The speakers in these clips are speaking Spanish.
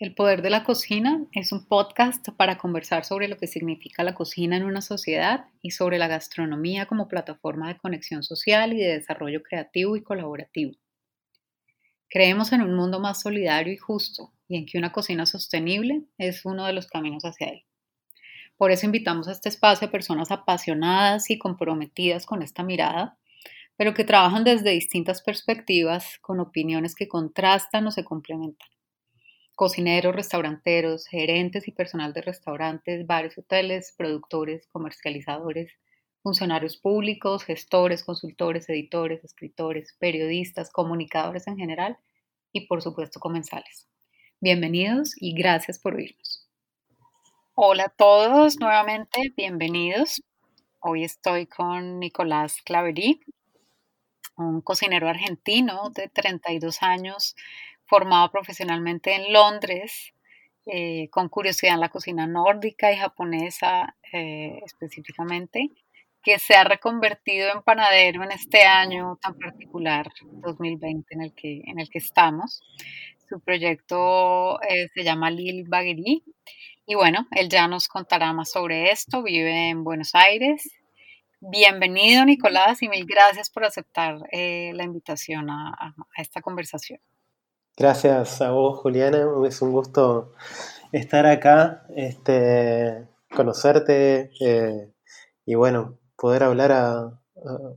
El Poder de la Cocina es un podcast para conversar sobre lo que significa la cocina en una sociedad y sobre la gastronomía como plataforma de conexión social y de desarrollo creativo y colaborativo. Creemos en un mundo más solidario y justo y en que una cocina sostenible es uno de los caminos hacia él. Por eso invitamos a este espacio a personas apasionadas y comprometidas con esta mirada, pero que trabajan desde distintas perspectivas, con opiniones que contrastan o se complementan cocineros, restauranteros, gerentes y personal de restaurantes, bares, hoteles, productores, comercializadores, funcionarios públicos, gestores, consultores, editores, escritores, periodistas, comunicadores en general y por supuesto comensales. Bienvenidos y gracias por oírnos. Hola a todos, nuevamente bienvenidos. Hoy estoy con Nicolás Claverí, un cocinero argentino de 32 años formado profesionalmente en Londres, eh, con curiosidad en la cocina nórdica y japonesa eh, específicamente, que se ha reconvertido en panadero en este año tan particular, 2020, en el que, en el que estamos. Su proyecto eh, se llama Lil Baguerie y bueno, él ya nos contará más sobre esto. Vive en Buenos Aires. Bienvenido, Nicolás, y mil gracias por aceptar la invitación a esta conversación. Gracias a vos, Juliana. Es un gusto estar acá, este, conocerte eh, y bueno, poder hablar a,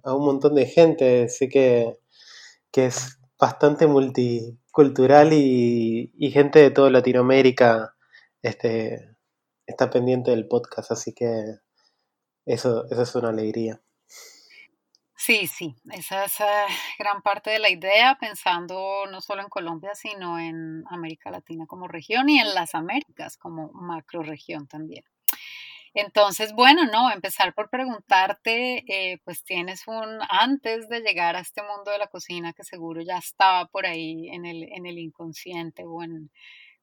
un montón de gente. Sé que, es bastante multicultural y, gente de toda Latinoamérica este, está pendiente del podcast, así que eso, eso es una alegría. Sí, sí, esa es eh, gran parte de la idea, pensando no solo en Colombia, sino en América Latina como región y en las Américas como macro región también. Entonces, bueno, no, empezar por preguntarte, eh, pues tienes un, antes de llegar a este mundo de la cocina que seguro ya estaba por ahí en el, en el inconsciente o en,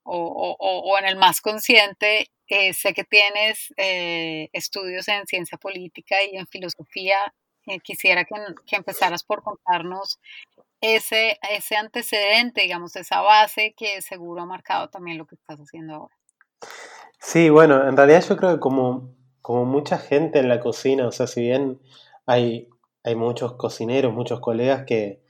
o, en el más consciente, eh, sé que tienes estudios en ciencia política y en filosofía eh, quisiera que, empezaras por contarnos ese, ese antecedente, digamos, esa base que seguro ha marcado también lo que estás haciendo ahora. Sí, bueno, en realidad yo creo que como, como mucha gente en la cocina, o sea, si bien hay, hay muchos cocineros, muchos colegas que,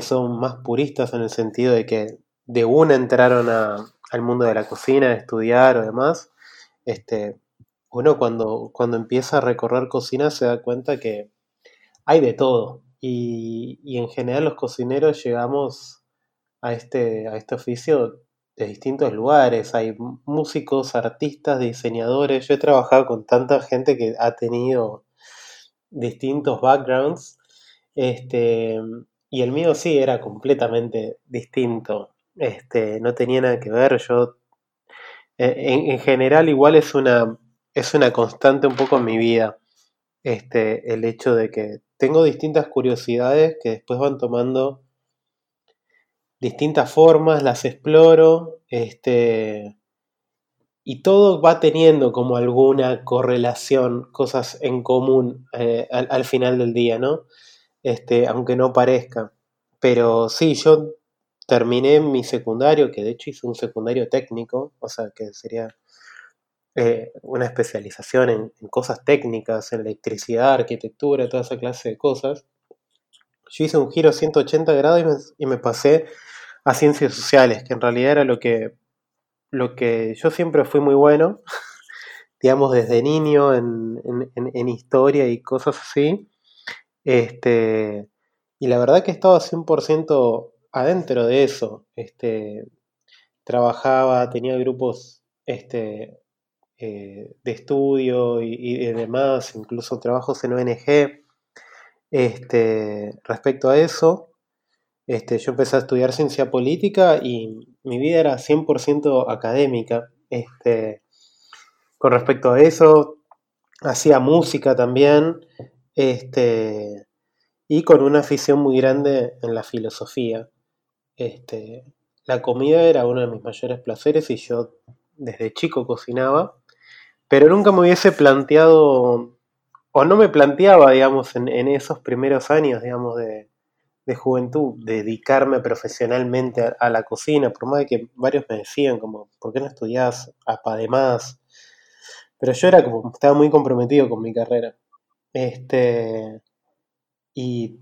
son más puristas en el sentido de que de una entraron al mundo de la cocina, a estudiar o demás, este, uno cuando, cuando empieza a recorrer cocina se da cuenta que, hay de todo. Y, en general los cocineros llegamos a este, a este oficio de distintos lugares. Hay músicos, artistas, diseñadores. Yo he trabajado con tanta gente que ha tenido distintos backgrounds. Este, y el mío sí era completamente distinto. Este, no tenía nada que ver. Yo, e, en, en general, igual es una, es una constante un poco en mi vida. Este, el hecho de que tengo distintas curiosidades que después van tomando distintas formas, las exploro, este, y todo va teniendo como alguna correlación, cosas en común eh, al, final del día, ¿no? Este, aunque no parezca. Pero sí, yo terminé mi secundario, que de hecho hice un secundario técnico, o sea, que sería eh, una especialización en, cosas técnicas, en electricidad, arquitectura, toda esa clase de cosas. Yo hice un giro 180 grados y me, pasé a ciencias sociales, que en realidad era lo que, lo que yo siempre fui muy bueno, digamos desde niño en, en, historia y cosas así. Este, y la verdad que estaba 100% adentro de eso. Este, trabajaba, tenía grupos este, eh, de estudio y, demás, incluso trabajos en ONG. Este, respecto a eso, este, yo empecé a estudiar ciencia política y mi vida era 100% académica. Este, con respecto a eso, hacía música también este, y con una afición muy grande en la filosofía. Este, la comida era uno de mis mayores placeres y yo desde chico cocinaba pero nunca me hubiese planteado, o no me planteaba, digamos, en, esos primeros años, digamos, de, de juventud, dedicarme profesionalmente a, la cocina, por más de que varios me decían como, ¿por qué no estudias además? Pero yo era como, estaba muy comprometido con mi carrera. Este, y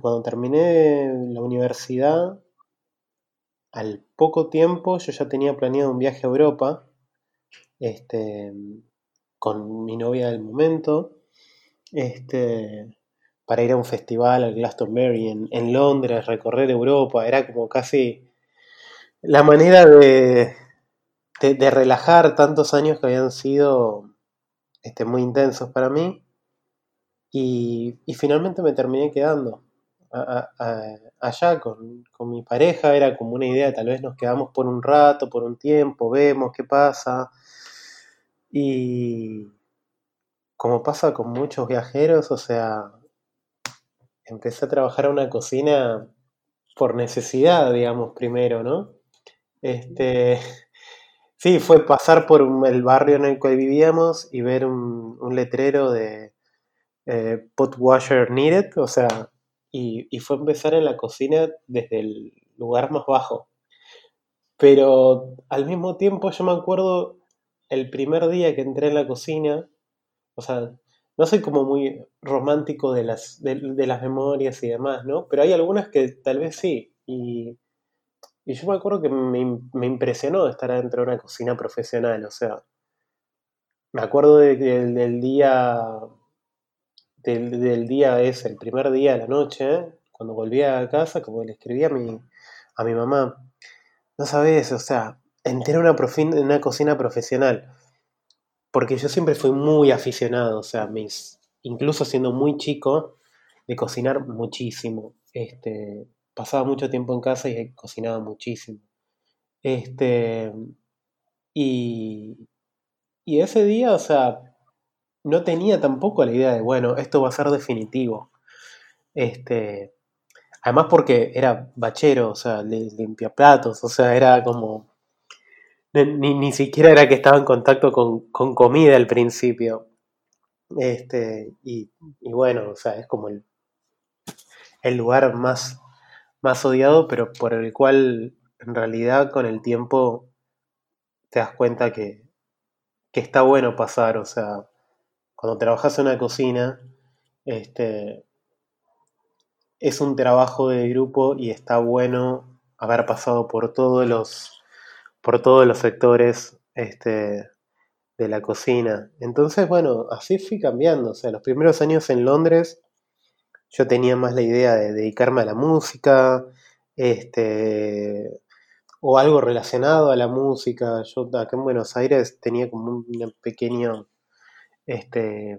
cuando terminé la universidad, al poco tiempo yo ya tenía planeado un viaje a Europa, este, con mi novia del momento, este, para ir a un festival al Glastonbury en, en Londres, recorrer Europa, era como casi la manera de, de, relajar tantos años que habían sido este, muy intensos para mí. Y, finalmente me terminé quedando allá con, con, mi pareja. Era como una idea, tal vez nos quedamos por un rato, por un tiempo, vemos qué pasa. Y como pasa con muchos viajeros, o sea, empecé a trabajar en una cocina por necesidad, digamos, primero, ¿no? Este, sí, fue pasar por el barrio en el que vivíamos y ver un, letrero de eh, pot washer needed, o sea, y, y, fue empezar en la cocina desde el lugar más bajo. Pero al mismo tiempo yo me acuerdo el primer día que entré en la cocina, o sea, no soy como muy romántico de las, de, las memorias y demás, ¿no? Pero hay algunas que tal vez sí. Y, yo me acuerdo que me, me, impresionó estar adentro de una cocina profesional, o sea, me acuerdo de, del día, del, día ese, el primer día de la noche, cuando volví a casa, como le escribí a mi, a mi mamá, no sabes, o sea, entré en una, una cocina profesional porque yo siempre fui muy aficionado, o sea, mis, incluso siendo muy chico, de cocinar muchísimo. Este, pasaba mucho tiempo en casa y cocinaba muchísimo. Este, y, y ese día, o sea, no tenía tampoco la idea de, bueno, esto va a ser definitivo. Este, además porque era bachero, o sea, limpia platos, o sea, era como ni, siquiera era que estaba en contacto con, comida al principio. Este, y, bueno, o sea, es como el, el lugar más, más odiado, pero por el cual en realidad con el tiempo te das cuenta que, que está bueno pasar. O sea, cuando trabajas en una cocina, este, es un trabajo de grupo y está bueno haber pasado por todos los por todos los sectores este, de la cocina. Entonces, bueno, así fui cambiando. O sea, los primeros años en Londres yo tenía más la idea de dedicarme a la música, este, o algo relacionado a la música. Yo acá en Buenos Aires tenía como un pequeño, este,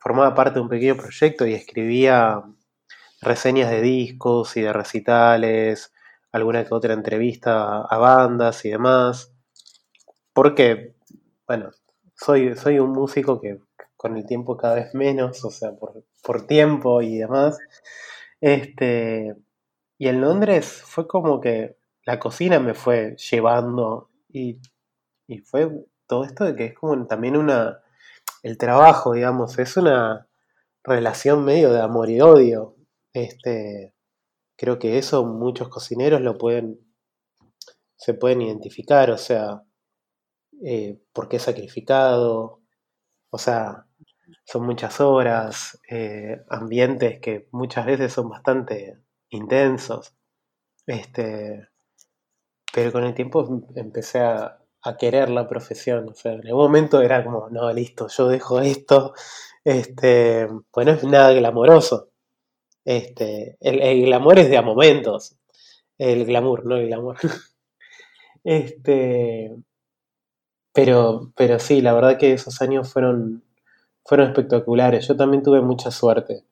formaba parte de un pequeño proyecto y escribía reseñas de discos y de recitales, alguna que otra entrevista a bandas y demás. Porque, bueno, soy, soy un músico que con el tiempo cada vez menos, o sea, por, tiempo y demás. Este, y en Londres fue como que la cocina me fue llevando y, y fue todo esto de que es como también una, el trabajo, digamos, es una relación medio de amor y odio. Este, Creo que eso muchos cocineros lo pueden, se pueden identificar, o sea, eh, porque es sacrificado, o sea, son muchas horas, eh, ambientes que muchas veces son bastante intensos. Este, pero con el tiempo empecé a, a, querer la profesión. O sea, en algún momento era como, no, listo, yo dejo esto. Este, pues no es nada glamoroso. Este, el, glamour es de a momentos. El glamour, no el glamour. este, pero, pero sí, la verdad que esos años fueron, fueron espectaculares. Yo también tuve mucha suerte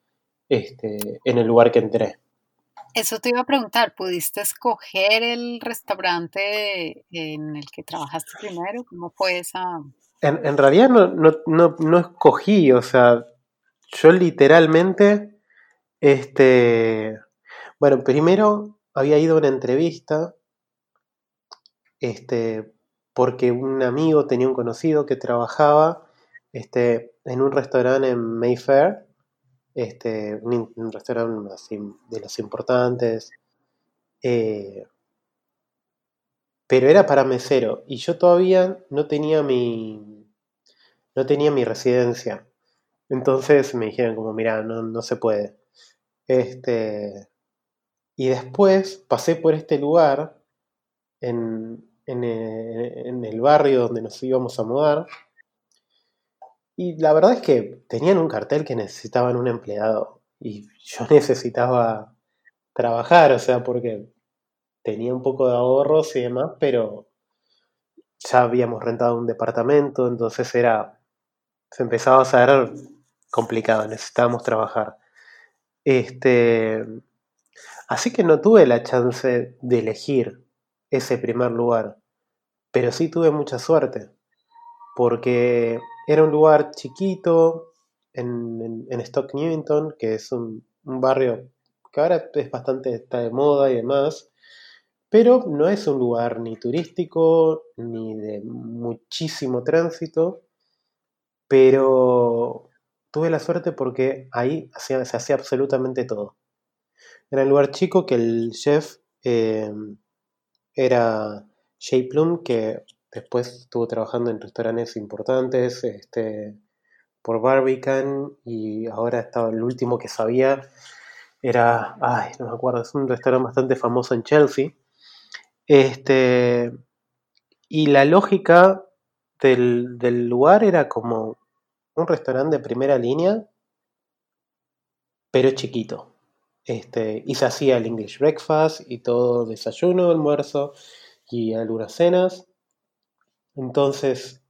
este, en el lugar que entré. Eso te iba a preguntar, ¿pudiste escoger el restaurante en el que trabajaste primero? ¿Cómo fue esa...? En, en realidad no, no, no, no escogí, o sea, yo literalmente este, bueno, primero había ido a una entrevista, este, porque un amigo tenía un conocido que trabajaba este, en un restaurante en Mayfair, este, un, restaurante así de los importantes. Eh, pero era para mesero y yo todavía no tenía mi no tenía mi residencia. Entonces me dijeron como, mira, no, no se puede. Este, y después pasé por este lugar en, en, en, el barrio donde nos íbamos a mudar. Y la verdad es que tenían un cartel que necesitaban un empleado. Y yo necesitaba trabajar, o sea, porque tenía un poco de ahorros y demás, pero ya habíamos rentado un departamento, entonces era, se empezaba a hacer complicado, necesitábamos trabajar. Este, así que no tuve la chance de elegir ese primer lugar, pero sí tuve mucha suerte, porque era un lugar chiquito en, Stock Newington, que es un, un barrio que ahora es bastante está de moda y demás, pero no es un lugar ni turístico ni de muchísimo tránsito, pero tuve la suerte porque ahí se hacía absolutamente todo. Era un lugar chico que el chef em, era Jay Plum, que después estuvo trabajando en restaurantes importantes este, por Barbican y ahora estaba el último que sabía era, ay, no me acuerdo, es un restaurante bastante famoso en Chelsea este, y la lógica del, lugar era como un restaurante de primera línea, pero chiquito. Este, y se hacía el English breakfast y todo desayuno, almuerzo y algunas cenas. Entonces,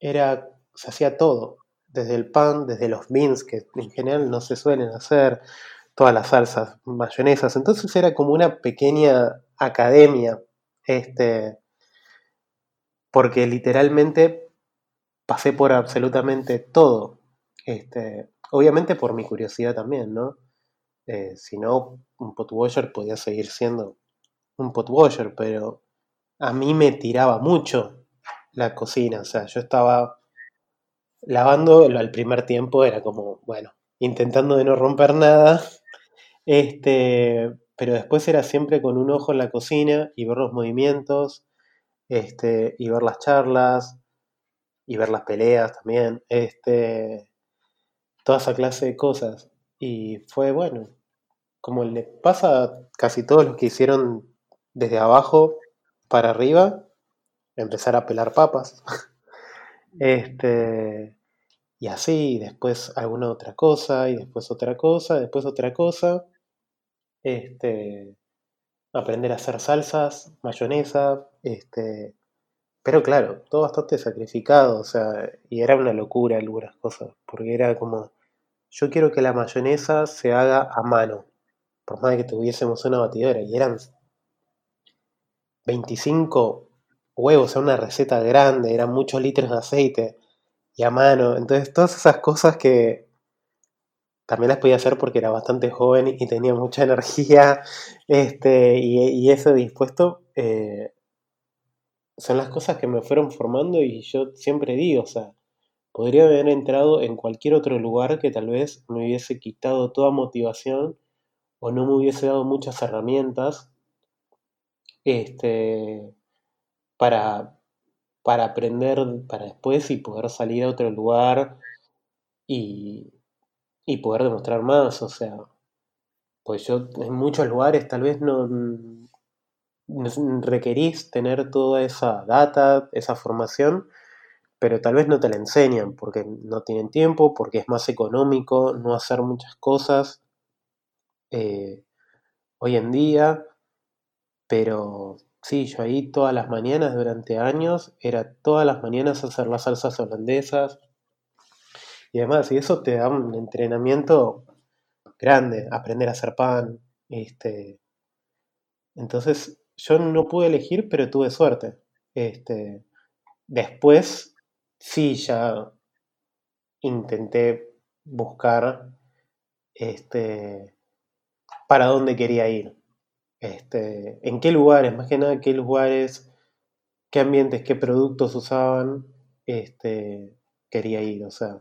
era, se hacía todo, desde el pan, desde los beans, que en general no se suelen hacer, todas las salsas, mayonesas. Entonces era como una pequeña academia este, porque literalmente pasé por absolutamente todo. Este, obviamente por mi curiosidad también, ¿no? Eh, si no, un potwasher podía seguir siendo un potwasher, pero a mí me tiraba mucho la cocina. O sea, yo estaba lavando al primer tiempo, era como, bueno, intentando de no romper nada. Este, pero después era siempre con un ojo en la cocina y ver los movimientos, este, y ver las charlas, y ver las peleas también, este, toda esa clase de cosas. Y fue bueno, como le pasa a casi todos los que hicieron desde abajo para arriba, empezar a pelar papas. este, y así, después alguna otra cosa, y después otra cosa, después otra cosa este, aprender a hacer salsas, mayonesa, este, pero claro, todo bastante sacrificado, o sea, y era una locura algunas cosas, porque era como, yo quiero que la mayonesa se haga a mano, por más de que tuviésemos una batidora, y eran 25 huevos, o sea, una receta grande, eran muchos litros de aceite, y a mano, entonces todas esas cosas que también las podía hacer porque era bastante joven y tenía mucha energía este, y, eso dispuesto. Eh, son las cosas que me fueron formando y yo siempre digo, o sea, podría haber entrado en cualquier otro lugar que tal vez me hubiese quitado toda motivación o no me hubiese dado muchas herramientas este, para, para aprender para después y poder salir a otro lugar y, y poder demostrar más, o sea, pues yo en muchos lugares tal vez no, requerís tener toda esa data, esa formación, pero tal vez no te la enseñan porque no tienen tiempo, porque es más económico no hacer muchas cosas eh, hoy en día, pero sí, yo ahí todas las mañanas durante años, era todas las mañanas hacer las salsas holandesas, y demás. Y eso te da un entrenamiento grande, aprender a hacer pan. Este. Entonces, yo no pude elegir, pero tuve suerte. Este. Después, sí, ya intenté buscar este, para dónde quería ir. Este, en qué lugares, más que nada, qué lugares, qué ambientes, qué productos usaban, este, quería ir. O sea,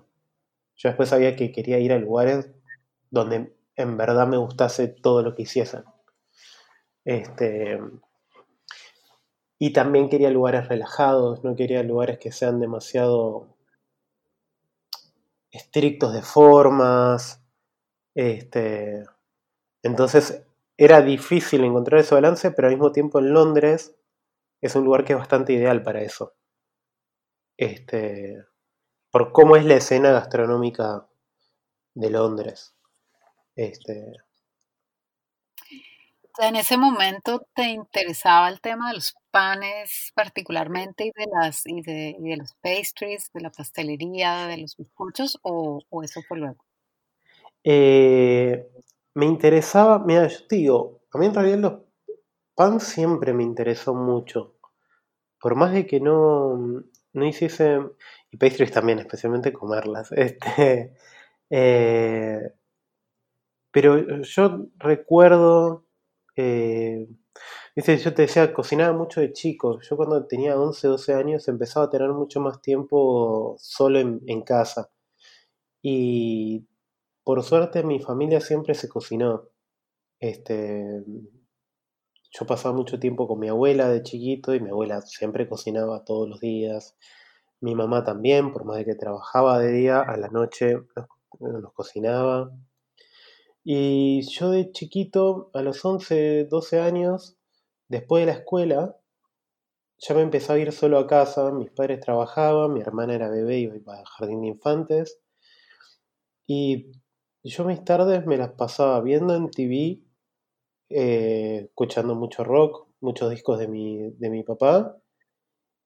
yo después sabía que quería ir a lugares donde en verdad me gustase todo lo que hiciesen. Este, y también quería lugares relajados, no quería lugares que sean demasiado estrictos de formas. Este, entonces era difícil encontrar ese balance, pero al mismo tiempo en Londres es un lugar que es bastante ideal para eso. Este, por cómo es la escena gastronómica de Londres. Este, en ese momento te interesaba el tema de los panes particularmente y de las y de, los pastries, de la pastelería, de los bizcochos o, eso fue luego? Eh, me interesaba, mira, yo te digo, a mí en realidad los pan siempre me interesó mucho. Por más de que no, no hiciese, y pastries también, especialmente comerlas. Este, eh, pero yo recuerdo eh, yo te decía, cocinaba mucho de chico. Yo cuando tenía 11, 12 años empezaba a tener mucho más tiempo solo en, casa. Y por suerte mi familia siempre se cocinó. Este, yo pasaba mucho tiempo con mi abuela de chiquito y mi abuela siempre cocinaba todos los días. Mi mamá también, por más de que trabajaba de día, a la noche nos cocinaba. Y yo de chiquito, a los 11, 12 años, después de la escuela, ya me empecé a ir solo a casa, mis padres trabajaban, mi hermana era bebé iba al jardín de infantes. Y yo mis tardes me las pasaba viendo en TV, eh, escuchando mucho rock, muchos discos de mi, de mi papá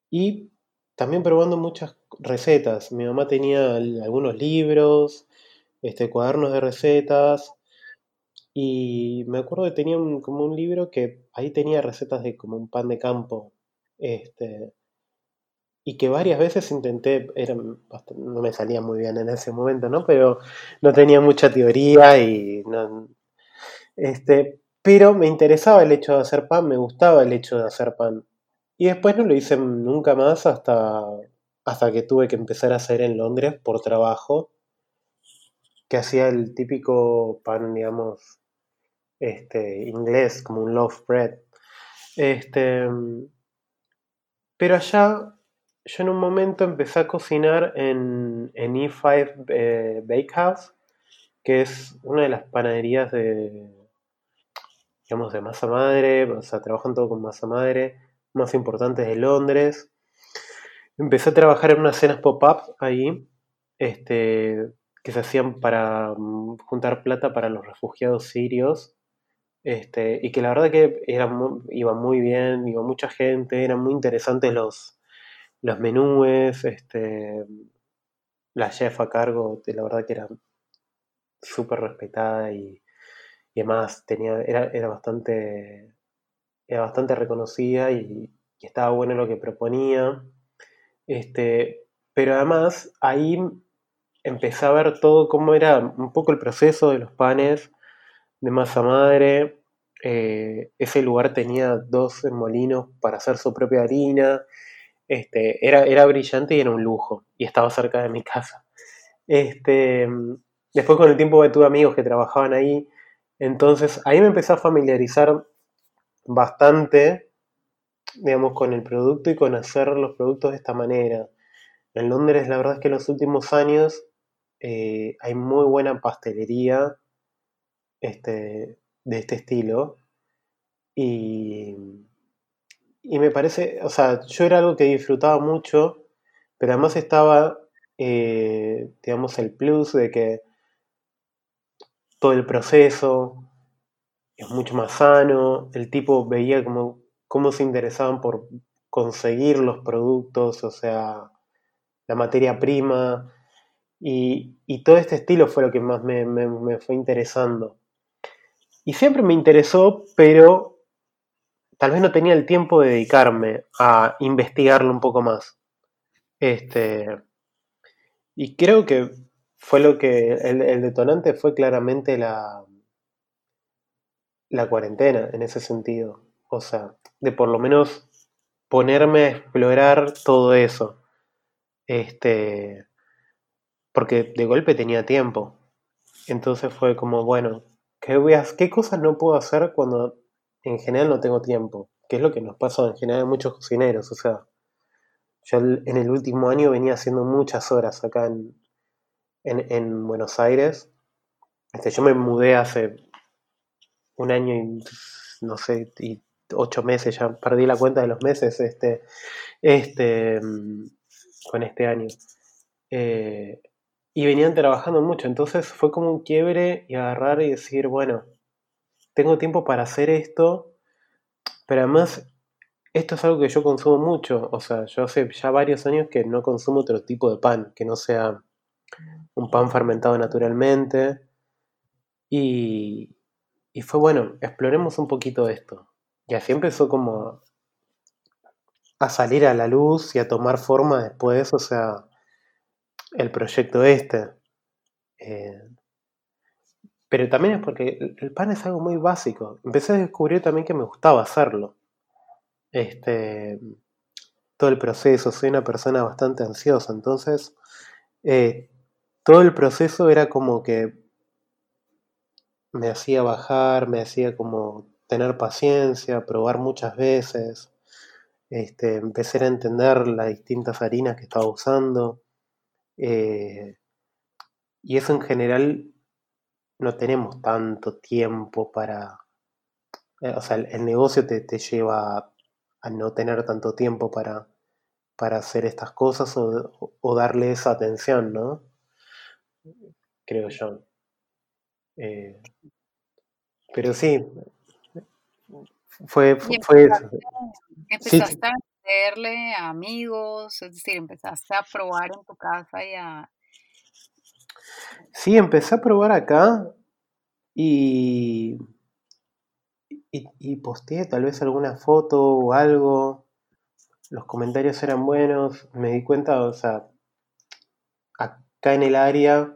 y también probando muchas recetas. Mi mamá tenía algunos libros, este, cuadernos de recetas, y me acuerdo que tenía como un libro que ahí tenía recetas de como un pan de campo. Este, y que varias veces intenté, no me salía muy bien en ese momento, ¿no? Pero no tenía mucha teoría y este, pero me interesaba el hecho de hacer pan, me gustaba el hecho de hacer pan. Y después no lo hice nunca más hasta, hasta que tuve que empezar a hacer en Londres por trabajo, que hacía el típico pan, digamos, este, inglés, como un loaf bread. Este, pero allá yo en un momento empecé a cocinar en, en E5 eh, Bakehouse, que es una de las panaderías de, digamos, de masa madre, o sea, trabajan todo con masa madre, más importantes de Londres. Empecé a trabajar en unas cenas pop-up ahí, este, que se hacían para mm, juntar plata para los refugiados sirios este, y que la verdad que iba muy bien, iba mucha gente, eran muy interesantes los, los menúes, este, la chef a cargo, la verdad que era súper respetada y, y, además tenía, era, era, bastante, era bastante reconocida y, estaba bueno lo que proponía. Este, pero además ahí empecé a ver todo cómo era un poco el proceso de los panes de masa madre. Eh, ese lugar tenía dos molinos para hacer su propia harina. Este, era, era brillante y era un lujo. Y estaba cerca de mi casa. Este, después con el tiempo tuve amigos que trabajaban ahí. Entonces ahí me empecé a familiarizar bastante, digamos, con el producto y con hacer los productos de esta manera. En Londres la verdad es que en los últimos años eh, hay muy buena pastelería este, de este estilo. Y, y me parece, o sea, yo era algo que disfrutaba mucho, pero además estaba, eh, digamos, el plus de que todo el proceso es mucho más sano, el tipo veía como cómo se interesaban por conseguir los productos, o sea, la materia prima, y, todo este estilo fue lo que más me fue interesando. Y siempre me interesó, pero tal vez no tenía el tiempo de dedicarme a investigarlo un poco más. Este, y creo que fue lo que. El, detonante fue claramente la, la cuarentena en ese sentido. O sea, de por lo menos ponerme a explorar todo eso. Este. Porque de golpe tenía tiempo. Entonces fue como, bueno, ¿qué, ¿qué cosas no puedo hacer cuando en general no tengo tiempo? Que es lo que nos pasa en general a muchos cocineros. O sea, yo en el último año venía haciendo muchas horas acá en, en, Buenos Aires. Este, yo me mudé hace un año y no sé, y ocho meses, ya perdí la cuenta de los meses este, este, con este año. Eh, y venían trabajando mucho, entonces fue como un quiebre y agarrar y decir, bueno, tengo tiempo para hacer esto, pero además esto es algo que yo consumo mucho, o sea, yo hace ya varios años que no consumo otro tipo de pan, que no sea un pan fermentado naturalmente. Y, y fue bueno, exploremos un poquito esto. Y así empezó como a salir a la luz y a tomar forma después, o sea, el proyecto este. Eh, pero también es porque el pan es algo muy básico. Empecé a descubrir también que me gustaba hacerlo. Este, todo el proceso, soy una persona bastante ansiosa, entonces eh, todo el proceso era como que me hacía bajar, me hacía como tener paciencia, probar muchas veces, este, empecé a entender las distintas harinas que estaba usando. Eh, y eso en general no tenemos tanto tiempo para... Eh, o sea, el, negocio te, lleva a no tener tanto tiempo para, para hacer estas cosas o, darle esa atención, ¿no? Creo yo. Eh, pero sí, fue, fue, eso. Empezaste a venderle a amigos, es decir, empezaste a probar en tu casa y a... Sí, empecé a probar acá y, y, y posteé tal vez alguna foto o algo. Los comentarios eran buenos. Me di cuenta, o sea, acá en el área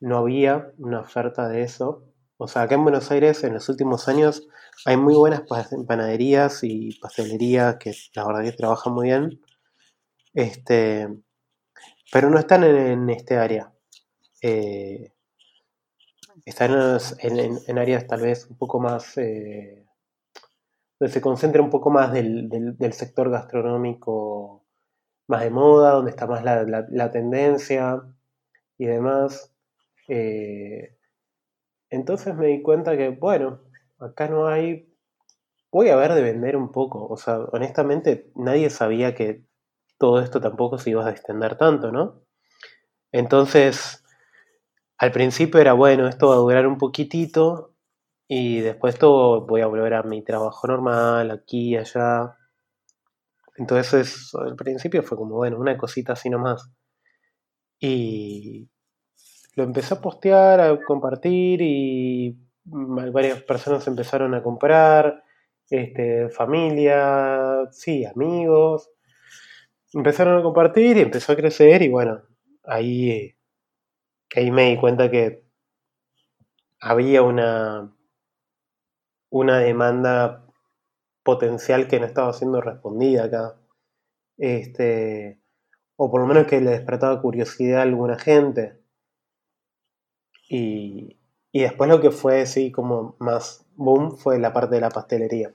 no había una oferta de eso. O sea, acá en Buenos Aires en los últimos años hay muy buenas panaderías y pastelerías que la verdad que trabajan muy bien. Este, pero no están en, este área. Eh, están en, áreas tal vez un poco más. Eh, donde se concentra un poco más del, sector gastronómico más de moda, donde está más la, tendencia y demás. Eh, entonces me di cuenta que, bueno, acá no hay... Voy a ver de vender un poco. O sea, honestamente nadie sabía que todo esto tampoco se iba a extender tanto, ¿no? Entonces, al principio era, bueno, esto va a durar un poquitito y después todo voy a volver a mi trabajo normal, aquí allá. Entonces, al principio fue como, bueno, una cosita así nomás. Y lo empecé a postear, a compartir y varias personas empezaron a comprar, este, familia, sí, amigos. Empezaron a compartir y empezó a crecer y bueno, ahí, ahí me di cuenta que había una, una demanda potencial que no estaba siendo respondida acá. Este, o por lo menos que le despertaba curiosidad a alguna gente. Y, y después lo que fue, sí, como más boom fue la parte de la pastelería.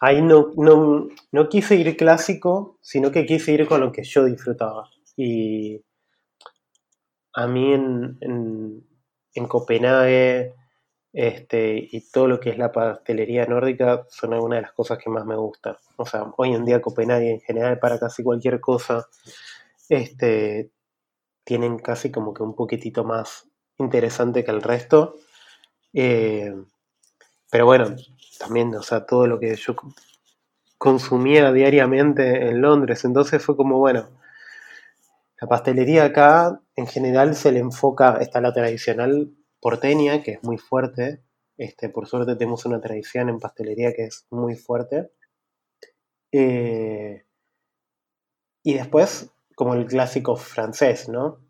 Ahí no, no, quise ir clásico, sino que quise ir con lo que yo disfrutaba. Y a mí en, en, Copenhague este, y todo lo que es la pastelería nórdica son algunas de las cosas que más me gustan. O sea, hoy en día Copenhague en general para casi cualquier cosa este, tienen casi como que un poquitito más interesante que el resto. Eh, pero bueno, también, o sea, todo lo que yo consumía diariamente en Londres, entonces fue como, bueno, la pastelería acá en general se le enfoca, está la tradicional porteña, que es muy fuerte, este, por suerte tenemos una tradición en pastelería que es muy fuerte. Eh, y después, como el clásico francés, ¿no?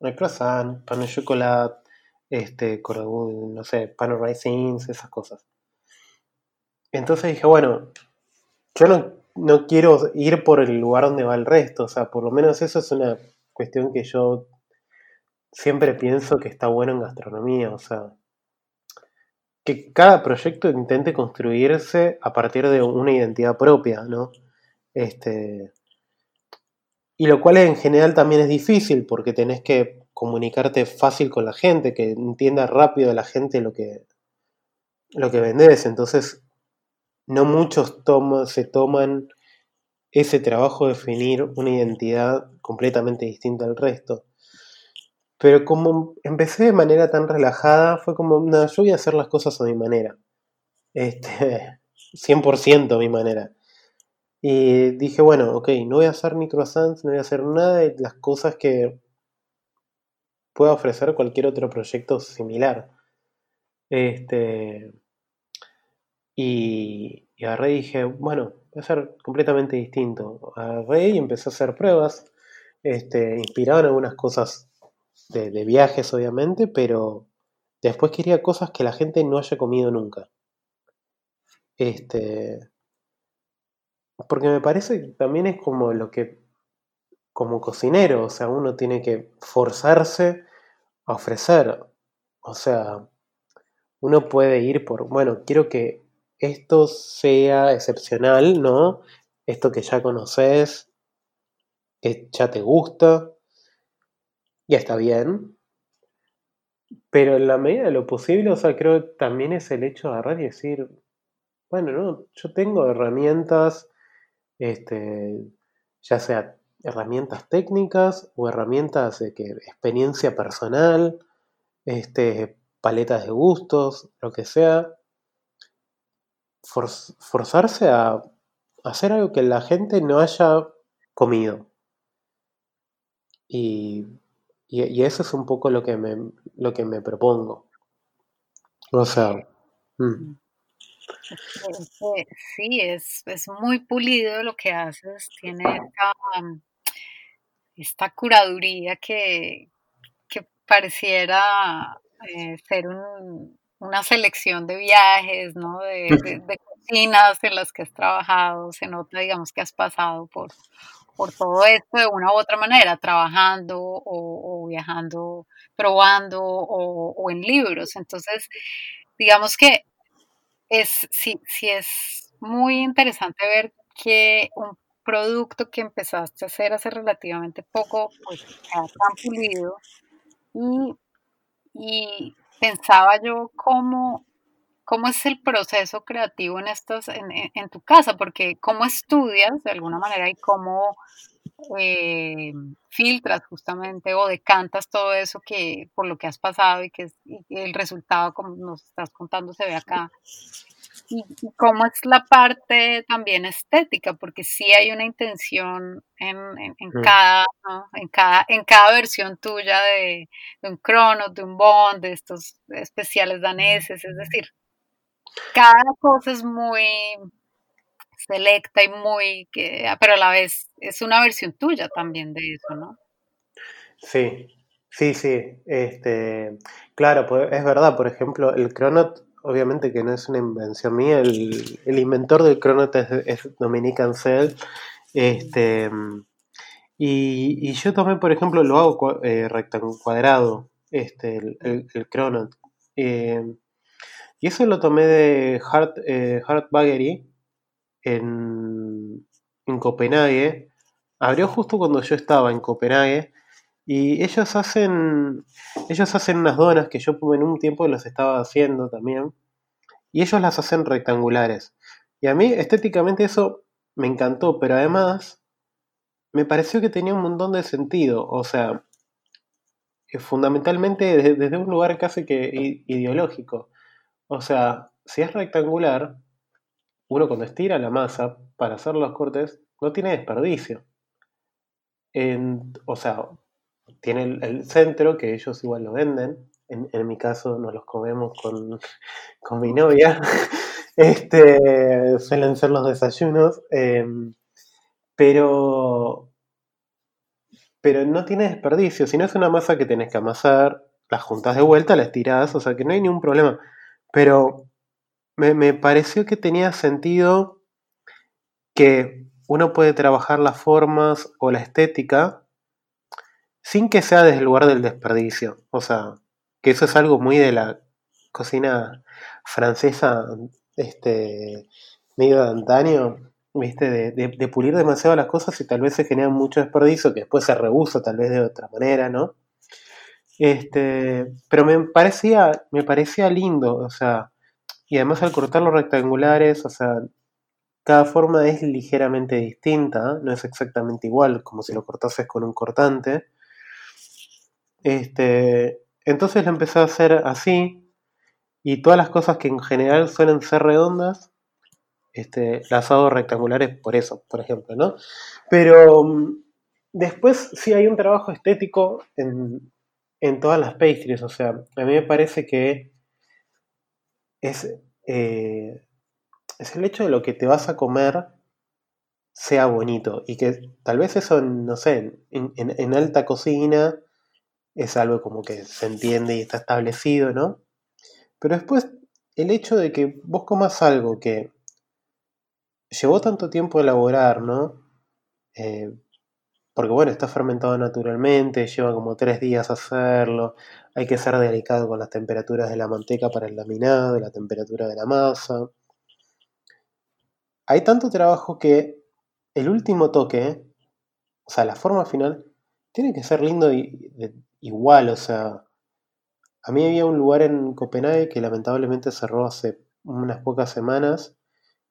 El croissant, pan de chocolate, este, no sé, pan raisins, esas cosas. Entonces dije, bueno, yo no, no quiero ir por el lugar donde va el resto, o sea, por lo menos eso es una cuestión que yo siempre pienso que está bueno en gastronomía, o sea, que cada proyecto intente construirse a partir de una identidad propia, ¿no? Este, y lo cual en general también es difícil porque tenés que comunicarte fácil con la gente, que entienda rápido la gente lo que, lo que vendés. Entonces, no muchos se toman ese trabajo de definir una identidad completamente distinta al resto. Pero como empecé de manera tan relajada, fue como, nada, yo voy a hacer las cosas a mi manera. Este, 100% a mi manera. Y dije, bueno, ok, no voy a hacer ni croissants, no voy a hacer nada de las cosas que pueda ofrecer cualquier otro proyecto similar. Este, y, y agarré y dije, bueno, voy a ser completamente distinto. Agarré y empecé a hacer pruebas, este, inspirado en algunas cosas de, de viajes, obviamente, pero después quería cosas que la gente no haya comido nunca. Este, porque me parece que también es como lo que, como cocinero, o sea, uno tiene que forzarse a ofrecer. O sea, uno puede ir por, bueno, quiero que esto sea excepcional, ¿no? Esto que ya conoces, que ya te gusta, ya está bien. Pero en la medida de lo posible, o sea, creo también es el hecho de agarrar y decir, bueno, no, yo tengo herramientas, este, ya sea herramientas técnicas o herramientas de que, experiencia personal, este, paletas de gustos, lo que sea, forzarse a hacer algo que la gente no haya comido. Y, y, eso es un poco lo que me, lo que me propongo. O sea... Mm. Sí, es, es muy pulido lo que haces, tiene esta, curaduría que, que pareciera eh, ser una selección de viajes, ¿no? De, de, cocinas en las que has trabajado, se nota, digamos, que has pasado por, por todo esto de una u otra manera, trabajando o, viajando, probando o, o, en libros. Entonces, digamos que es, sí, sí es muy interesante ver que un producto que empezaste a hacer hace relativamente poco, pues está tan pulido. Y, pensaba yo cómo, cómo es el proceso creativo en estos, en, en, tu casa, porque cómo estudias de alguna manera y cómo eh, filtras justamente o decantas todo eso que por lo que has pasado y que el resultado como nos estás contando se ve acá y, cómo es la parte también estética porque sí hay una intención en, en, mm. cada, en cada en cada versión tuya de, de un Cronos de un Bond de estos especiales daneses es decir cada cosa es muy selecta y muy, que, pero a la vez es una versión tuya también de eso, ¿no? Sí, sí, sí. Este, claro, pues, es verdad, por ejemplo, el Cronot, obviamente que no es una invención mía, el, inventor del Cronot es, es Dominique Ansel. Este, y, yo tomé, por ejemplo, lo hago eh, rectangular cuadrado, este, el, el, Cronot. Eh, y eso lo tomé de Hart, eh, Hart Baggery, en, Copenhague. Abrió justo cuando yo estaba en Copenhague. Y ellos hacen. Ellos hacen unas donas que yo en un tiempo las estaba haciendo también. Y ellos las hacen rectangulares. Y a mí estéticamente eso me encantó, pero además me pareció que tenía un montón de sentido. O sea, fundamentalmente desde, desde un lugar casi que ideológico. O sea, si es rectangular, uno cuando estira la masa para hacer los cortes no tiene desperdicio. o sea, tiene el, centro que ellos igual lo venden. En, mi caso nos los comemos con, con mi novia. este, suelen ser los desayunos. Em, pero, pero no tiene desperdicio. Si no es una masa que tenés que amasar, la juntas de vuelta, la estirás, o sea que no hay ningún problema. Pero me, pareció que tenía sentido que uno puede trabajar las formas o la estética sin que sea desde el lugar del desperdicio. O sea, que eso es algo muy de la cocina francesa, este, medio de antaño, ¿viste? De, pulir demasiado las cosas y tal vez se genera mucho desperdicio que después se rehúsa tal vez de otra manera, ¿no? Este, pero me parecía, me parecía lindo, o sea, y además al cortar los rectangulares, o sea, cada forma es ligeramente distinta, no es exactamente igual como si lo cortases con un cortante. Este, entonces lo empecé a hacer así, y todas las cosas que en general suelen ser redondas, este, las hago rectangulares por eso, por ejemplo, ¿no? Pero mm, después sí hay un trabajo estético en, en todas las pastries, o sea, a mí me parece que es, eh, es el hecho de lo que te vas a comer sea bonito y que tal vez eso, no sé, en, alta cocina es algo como que se entiende y está establecido, ¿no? Pero después el hecho de que vos comas algo que llevó tanto tiempo elaborar, ¿no? Eh, porque bueno, está fermentado naturalmente, lleva como tres días hacerlo, hay que ser delicado con las temperaturas de la manteca para el laminado, la temperatura de la masa. Hay tanto trabajo que el último toque, o sea, la forma final, tiene que ser lindo y, igual, o sea, a mí había un lugar en Copenhague que lamentablemente cerró hace unas pocas semanas,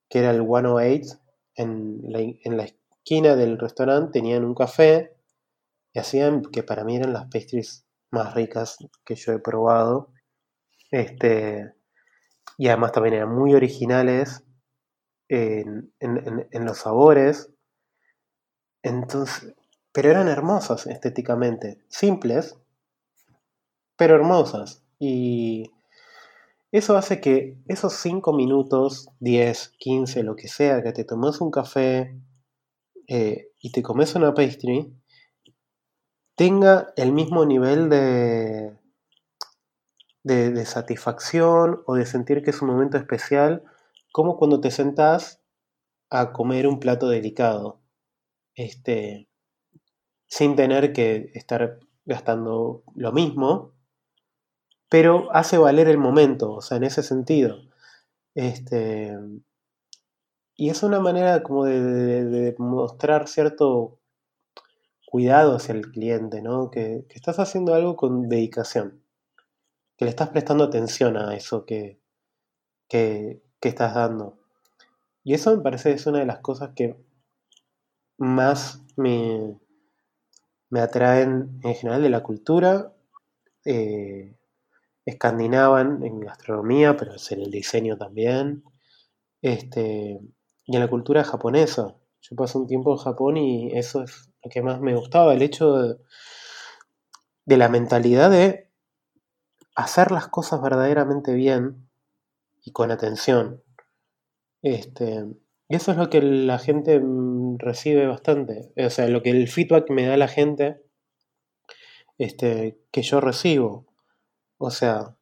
que era el 108, en la, en la esquina del restaurante tenían un café y hacían que para mí eran las pastries más ricas que yo he probado. Este, y además también eran muy originales en, los sabores. Entonces, pero eran hermosas estéticamente, simples, pero hermosas. Y eso hace que esos 5 minutos, 10, 15, lo que sea, que te tomes un café, eh, y te comes una pastry, tenga el mismo nivel de, de, satisfacción o de sentir que es un momento especial como cuando te sentás a comer un plato delicado. Este, sin tener que estar gastando lo mismo, pero hace valer el momento, o sea, en ese sentido. Este, y es una manera como de, mostrar cierto cuidado hacia el cliente, ¿no? Que, estás haciendo algo con dedicación, que le estás prestando atención a eso que, que, estás dando. Y eso me parece es una de las cosas que más me, me atraen en general de la cultura eh, escandinava en gastronomía, pero en el diseño también. Este, y en la cultura japonesa. Yo pasé un tiempo en Japón y eso es lo que más me gustaba, el hecho de, la mentalidad de hacer las cosas verdaderamente bien y con atención. Este, y eso es lo que la gente recibe bastante. O sea, lo que el feedback me da la gente este, que yo recibo. O sea,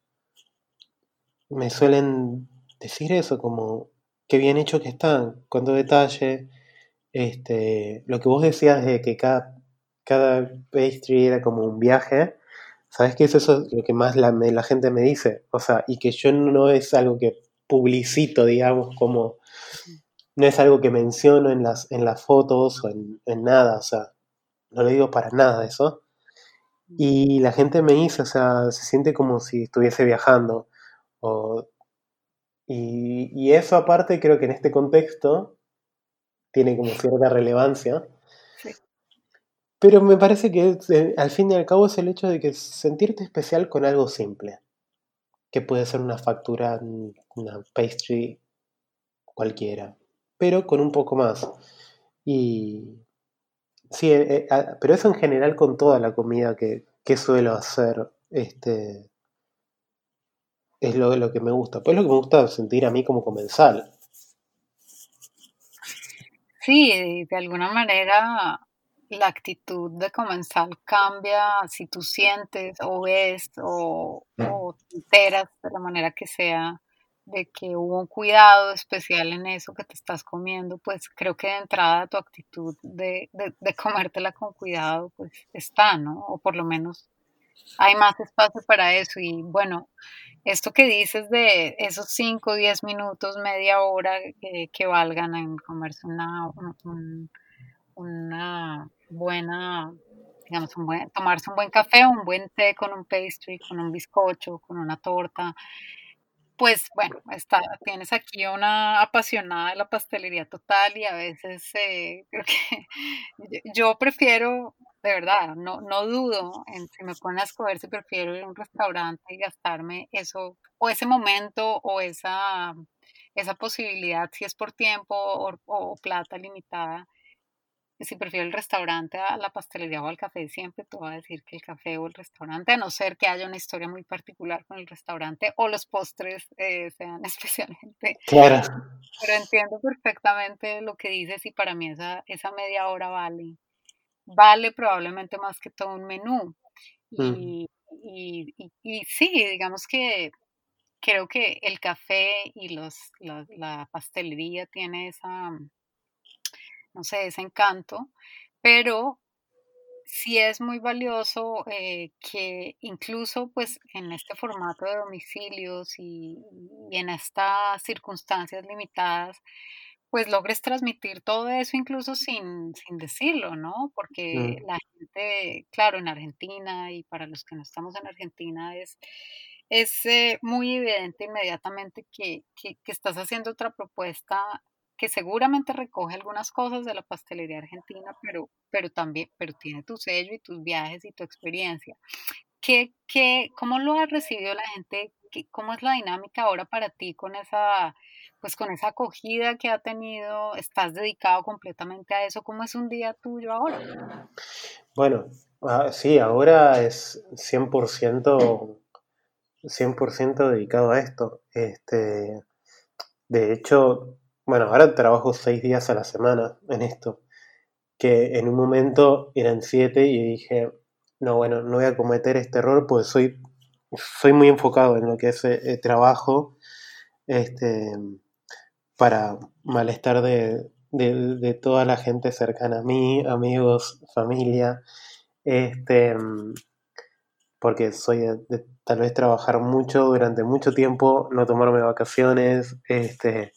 me suelen decir eso como, qué bien hecho que están, cuánto detalle. Este, lo que vos decías de que cada, cada pastry era como un viaje, ¿sabes qué es lo que más la, la gente me dice? O sea, y que yo no es algo que publicito, digamos, como no es algo que menciono en las, en las fotos o en, en nada, o sea, no lo digo para nada eso. Y la gente me dice, o sea, se siente como si estuviese viajando, o y, eso aparte creo que en este contexto tiene como cierta relevancia. Pero me parece que eh, al fin y al cabo es el hecho de que sentirte especial con algo simple, que puede ser una factura, una pastry cualquiera, pero con un poco más. Y sí, eh, eh, pero eso en general con toda la comida que, que suelo hacer. Este, es lo, lo que me gusta. Pues lo que me gusta sentir a mí como comensal. Sí, de alguna manera la actitud de comensal cambia si tú sientes o ves o, mm. o te enteras de la manera que sea de que hubo un cuidado especial en eso que te estás comiendo, pues creo que de entrada tu actitud de, de, comértela con cuidado, pues está, ¿no? O por lo menos hay más espacio para eso. Y bueno, esto que dices de esos 5, 10 minutos, media hora que, valgan en comerse una, una buena, digamos, un buen, tomarse un buen café, un buen té con un pastry, con un bizcocho, con una torta, pues bueno, está, tienes aquí una apasionada de la pastelería total y a veces eh, creo que yo prefiero, de verdad, no, no dudo en si me ponen a escoger si prefiero ir a un restaurante y gastarme eso, o ese momento, o esa, esa posibilidad, si es por tiempo o plata limitada, si prefiero el restaurante a la pastelería o al café, siempre te voy a decir que el café o el restaurante, a no ser que haya una historia muy particular con el restaurante o los postres eh, sean especialmente. Claro. Pero entiendo perfectamente lo que dices y para mí esa, esa media hora vale, vale probablemente más que todo un menú. Mm. Y, y, y, sí, digamos que creo que el café y los, la, la pastelería tiene esa no sé, ese encanto, pero sí es muy valioso eh, que incluso pues en este formato de domicilios y, en estas circunstancias limitadas, pues logres transmitir todo eso incluso sin, decirlo, ¿no? Porque mm. la gente, claro, en Argentina y para los que no estamos en Argentina es, es eh, muy evidente inmediatamente que, que, que estás haciendo otra propuesta que seguramente recoge algunas cosas de la pastelería argentina, pero, pero también, pero tiene tu sello y tus viajes y tu experiencia. ¿Qué, qué, ¿Cómo lo ha recibido la gente? ¿Qué, ¿Cómo es la dinámica ahora para ti con esa, pues con esa acogida que ha tenido? ¿Estás dedicado completamente a eso? ¿Cómo es un día tuyo ahora? Bueno, ah, sí, ahora es 100%, 100 dedicado a esto. Este, de hecho, bueno, ahora trabajo seis días a la semana en esto, que en un momento eran siete y dije, no, bueno, no voy a cometer este error porque soy, soy muy enfocado en lo que es el, eh, trabajo, este, para malestar de, de, toda la gente cercana a mí, amigos, familia, este, porque soy de, tal vez trabajar mucho durante mucho tiempo, no tomarme vacaciones, este,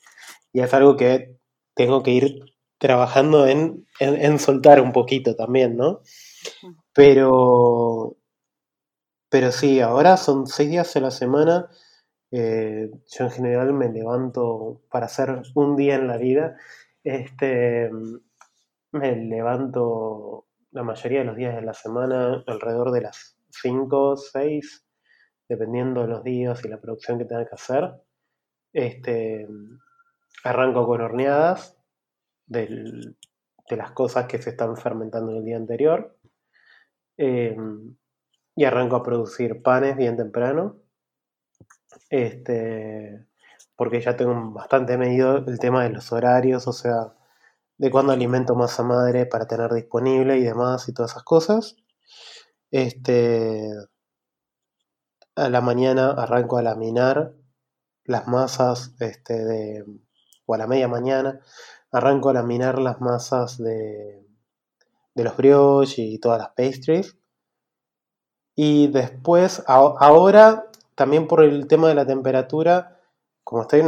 y es algo que tengo que ir trabajando en, soltar un poquito también, ¿no? Pero, pero sí, ahora son seis días a la semana. Eh, yo en general me levanto para hacer un día en la vida. Este, me levanto la mayoría de los días de la semana alrededor de las 5, 6, dependiendo de los días y la producción que tenga que hacer. Este, Arranco con horneadas de las cosas que se están fermentando en el día anterior. Em, y arranco a producir panes bien temprano. Este, porque ya tengo bastante medido el tema de los horarios, o sea, de cuándo alimento masa madre para tener disponible y demás y todas esas cosas. Este, a la mañana arranco a laminar las masas este, de, o a la media mañana, arranco a laminar las masas de, de los brioches y todas las pastries. Y después, ahora, también por el tema de la temperatura, como estoy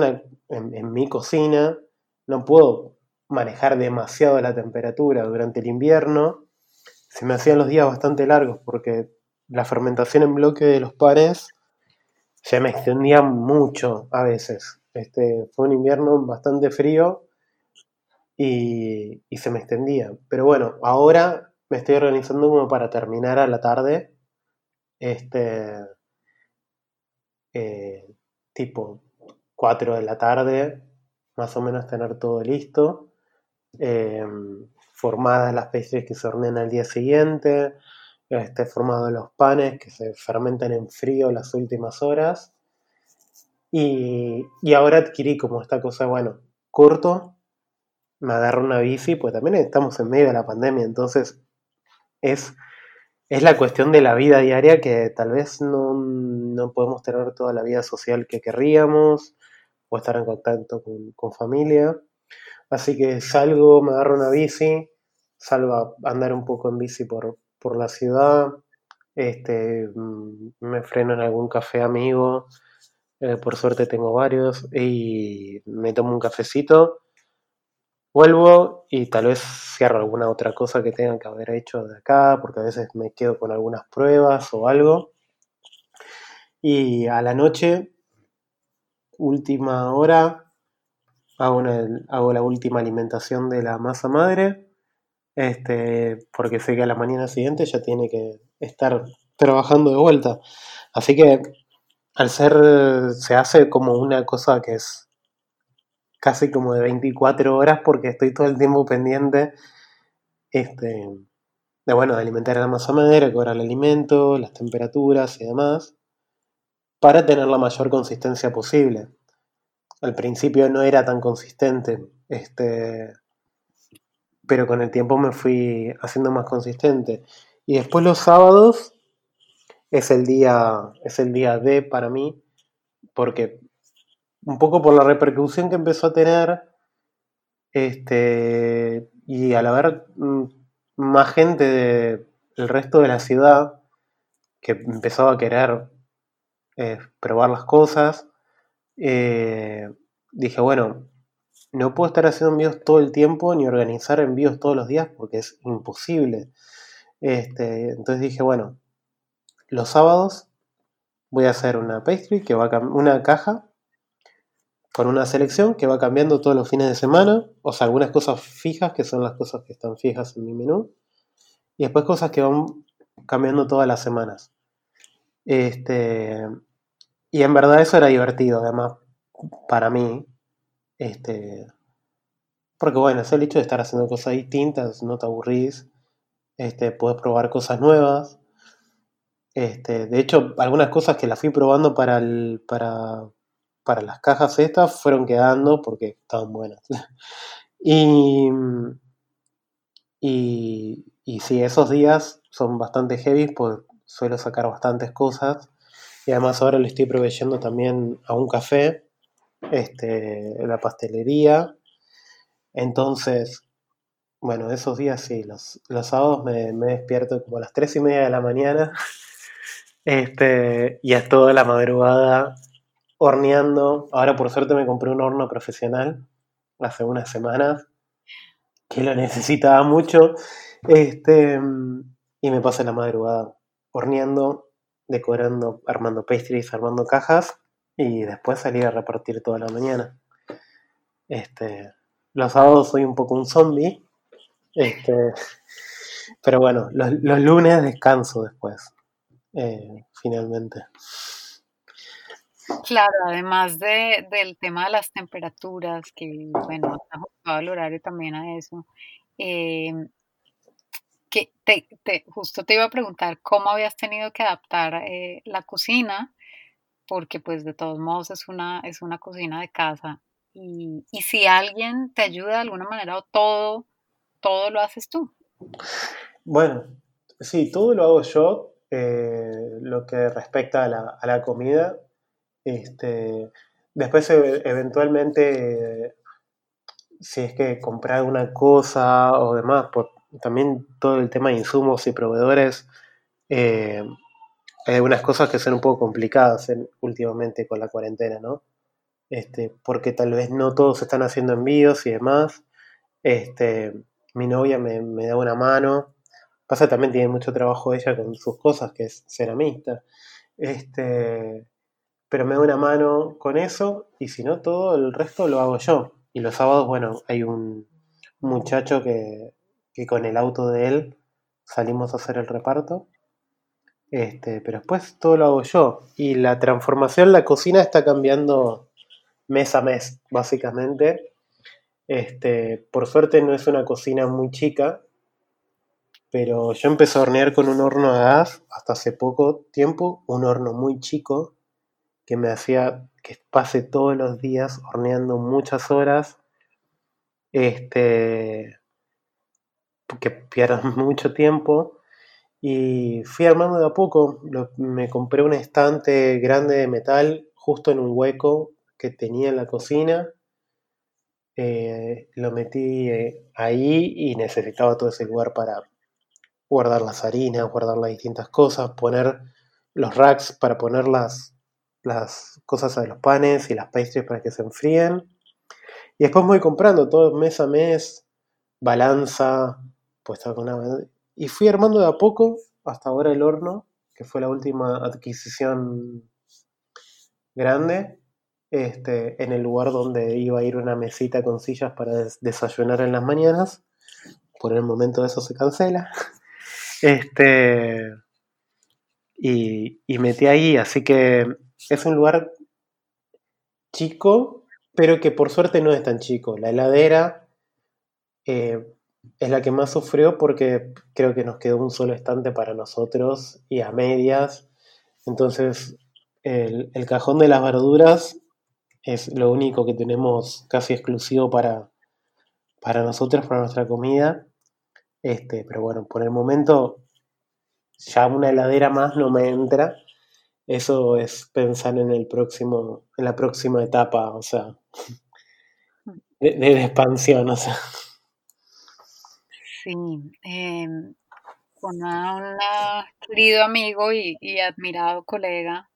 en, mi cocina, no puedo manejar demasiado la temperatura durante el invierno. Se me hacían los días bastante largos porque la fermentación en bloque de los panes se me extendía mucho a veces. Este, fue un invierno bastante frío y, se me extendía. Pero bueno, ahora me estoy organizando como para terminar a la tarde. Este, eh, tipo 4 de la tarde, más o menos tener todo listo. Em, formadas las pastries que se hornean al día siguiente, este, formados los panes que se fermentan en frío las últimas horas y, ahora adquirí como esta cosa, bueno, corto, me agarro una bici, pues también estamos en medio de la pandemia, entonces es, es la cuestión de la vida diaria que tal vez no, podemos tener toda la vida social que querríamos, o estar en contacto con, familia. Así que salgo, me agarro una bici, salgo a andar un poco en bici por, por la ciudad, este, mm, me freno en algún café amigo, eh, por suerte tengo varios, y me tomo un cafecito, vuelvo y tal vez cierro alguna otra cosa que tengan que haber hecho de acá, porque a veces me quedo con algunas pruebas o algo. Y a la noche, última hora, hago, hago la última alimentación de la masa madre, este, porque sé que a la mañana siguiente ya tiene que estar trabajando de vuelta. Así que al ser, se hace como una cosa que es casi como de 24 horas porque estoy todo el tiempo pendiente este, de, bueno, de alimentar a la masa madre, cobrar el alimento, las temperaturas y demás, para tener la mayor consistencia posible. Al principio no era tan consistente, este, pero con el tiempo me fui haciendo más consistente. Y después los sábados es el día, es el día D para mí, porque un poco por la repercusión que empezó a tener, este, y al haber mm, más gente del resto de la ciudad que empezó a querer eh, probar las cosas, eh, dije, bueno, no puedo estar haciendo envíos todo el tiempo ni organizar envíos todos los días porque es imposible. Este, entonces dije, bueno, los sábados voy a hacer una pastry que va a una caja con una selección que va cambiando todos los fines de semana, o sea, algunas cosas fijas que son las cosas que están fijas en mi menú, y después cosas que van cambiando todas las semanas. Este, y en verdad eso era divertido, además, para mí, este, porque bueno, es el hecho de estar haciendo cosas distintas, no te aburrís, este, puedes probar cosas nuevas, este, de hecho, algunas cosas que las fui probando para, el, para, para las cajas estas fueron quedando porque estaban buenas. y, y, sí, esos días son bastante heavy, pues suelo sacar bastantes cosas. Y además ahora le estoy proveyendo también a un café, este, la pastelería. Entonces, bueno, esos días sí, los, los sábados me, me despierto como a las 3 y media de la mañana este, y es toda la madrugada horneando. Ahora por suerte me compré un horno profesional hace unas semanas que lo necesitaba mucho. Este, y me pasé la madrugada horneando, decorando, armando pastries, armando cajas y después salí a repartir toda la mañana. Este, los sábados soy un poco un zombie. Este, pero bueno, los lunes descanso después. Eh, finalmente. Claro, además de, del tema de las temperaturas, que bueno, ajustado el horario también a eso, em, que te, justo te iba a preguntar cómo habías tenido que adaptar eh, la cocina, porque pues de todos modos es una, es una cocina de casa, y, y si alguien te ayuda de alguna manera o todo, todo lo haces tú. Bueno, sí, todo lo hago yo, eh, lo que respecta a la, comida. Este, después, e, eventualmente, si es que comprar una cosa o demás, por, también todo el tema de insumos y proveedores, eh, hay algunas cosas que son un poco complicadas últimamente con la cuarentena, ¿no? Este, porque tal vez no todos están haciendo envíos y demás. Este, mi novia me, me da una mano Pasa también tiene mucho trabajo ella con sus cosas, que es ceramista. Este, pero me da una mano con eso y si no, todo el resto lo hago yo. Y los sábados, bueno, hay un muchacho que, que con el auto de él salimos a hacer el reparto. Este, pero después todo lo hago yo. Y la transformación, la cocina está cambiando mes a mes, básicamente. Este, por suerte no es una cocina muy chica, pero yo empecé a hornear con un horno a gas hasta hace poco tiempo, un horno muy chico que me hacía que pase todos los días horneando muchas horas, este, que pierdas mucho tiempo. Y fui armando de a poco, me compré un estante grande de metal justo en un hueco que tenía en la cocina, eh, lo metí eh, ahí y necesitaba todo ese lugar para guardar las harinas, guardar las distintas cosas, poner los racks para poner las, cosas de los panes y las pastries para que se enfríen. Y después voy comprando todo mes a mes, balanza, pues con Y fui armando de a poco hasta ahora el horno, que fue la última adquisición grande, este, en el lugar donde iba a ir una mesita con sillas para desayunar en las mañanas. Por el momento eso se cancela. Este, y, metí ahí, así que es un lugar chico, pero que por suerte no es tan chico. La heladera eh, es la que más sufrió porque creo que nos quedó un solo estante para nosotros y a medias. Entonces, el, cajón de las verduras es lo único que tenemos casi exclusivo para, para nosotros, para nuestra comida. Este, pero bueno, por el momento ya una heladera más no me entra. Eso es pensar en el próximo, en la próxima etapa, o sea, de, expansión, o sea. Sí, em, con un querido amigo y, admirado colega,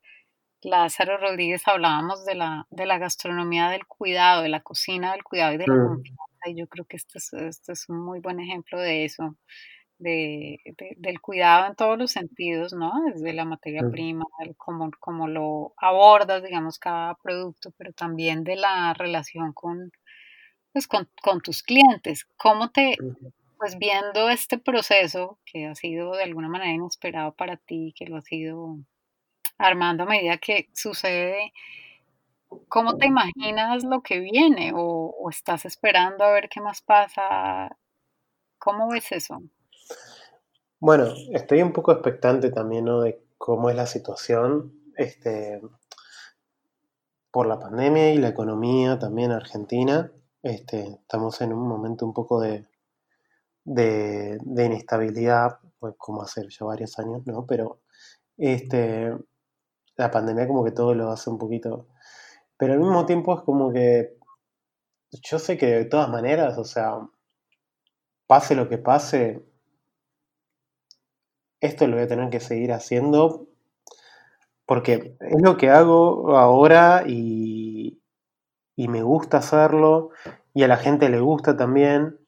Lázaro Rodríguez, hablábamos de la, de la gastronomía del cuidado, de la cocina del cuidado y de la mm. confianza, y yo creo que este es, este es un muy buen ejemplo de eso de, del cuidado en todos los sentidos, ¿no? Desde la materia prima, como, como lo abordas, digamos, cada producto, pero también de la relación con, pues, con, tus clientes. ¿Cómo te, pues viendo este proceso que ha sido de alguna manera inesperado para ti, que lo ha sido armando a medida que sucede, ¿cómo te imaginas lo que viene? ¿O, estás esperando a ver qué más pasa? ¿Cómo ves eso? Bueno, estoy un poco expectante también, ¿no? De cómo es la situación, este, por la pandemia y la economía también argentina. Este, estamos en un momento un poco de, de, inestabilidad, pues como hace ya varios años, ¿no? Pero este, la pandemia como que todo lo hace un poquito... Pero al mismo tiempo es como que yo sé que de todas maneras, o sea, pase lo que pase, esto lo voy a tener que seguir haciendo porque es lo que hago ahora y, me gusta hacerlo y a la gente le gusta también.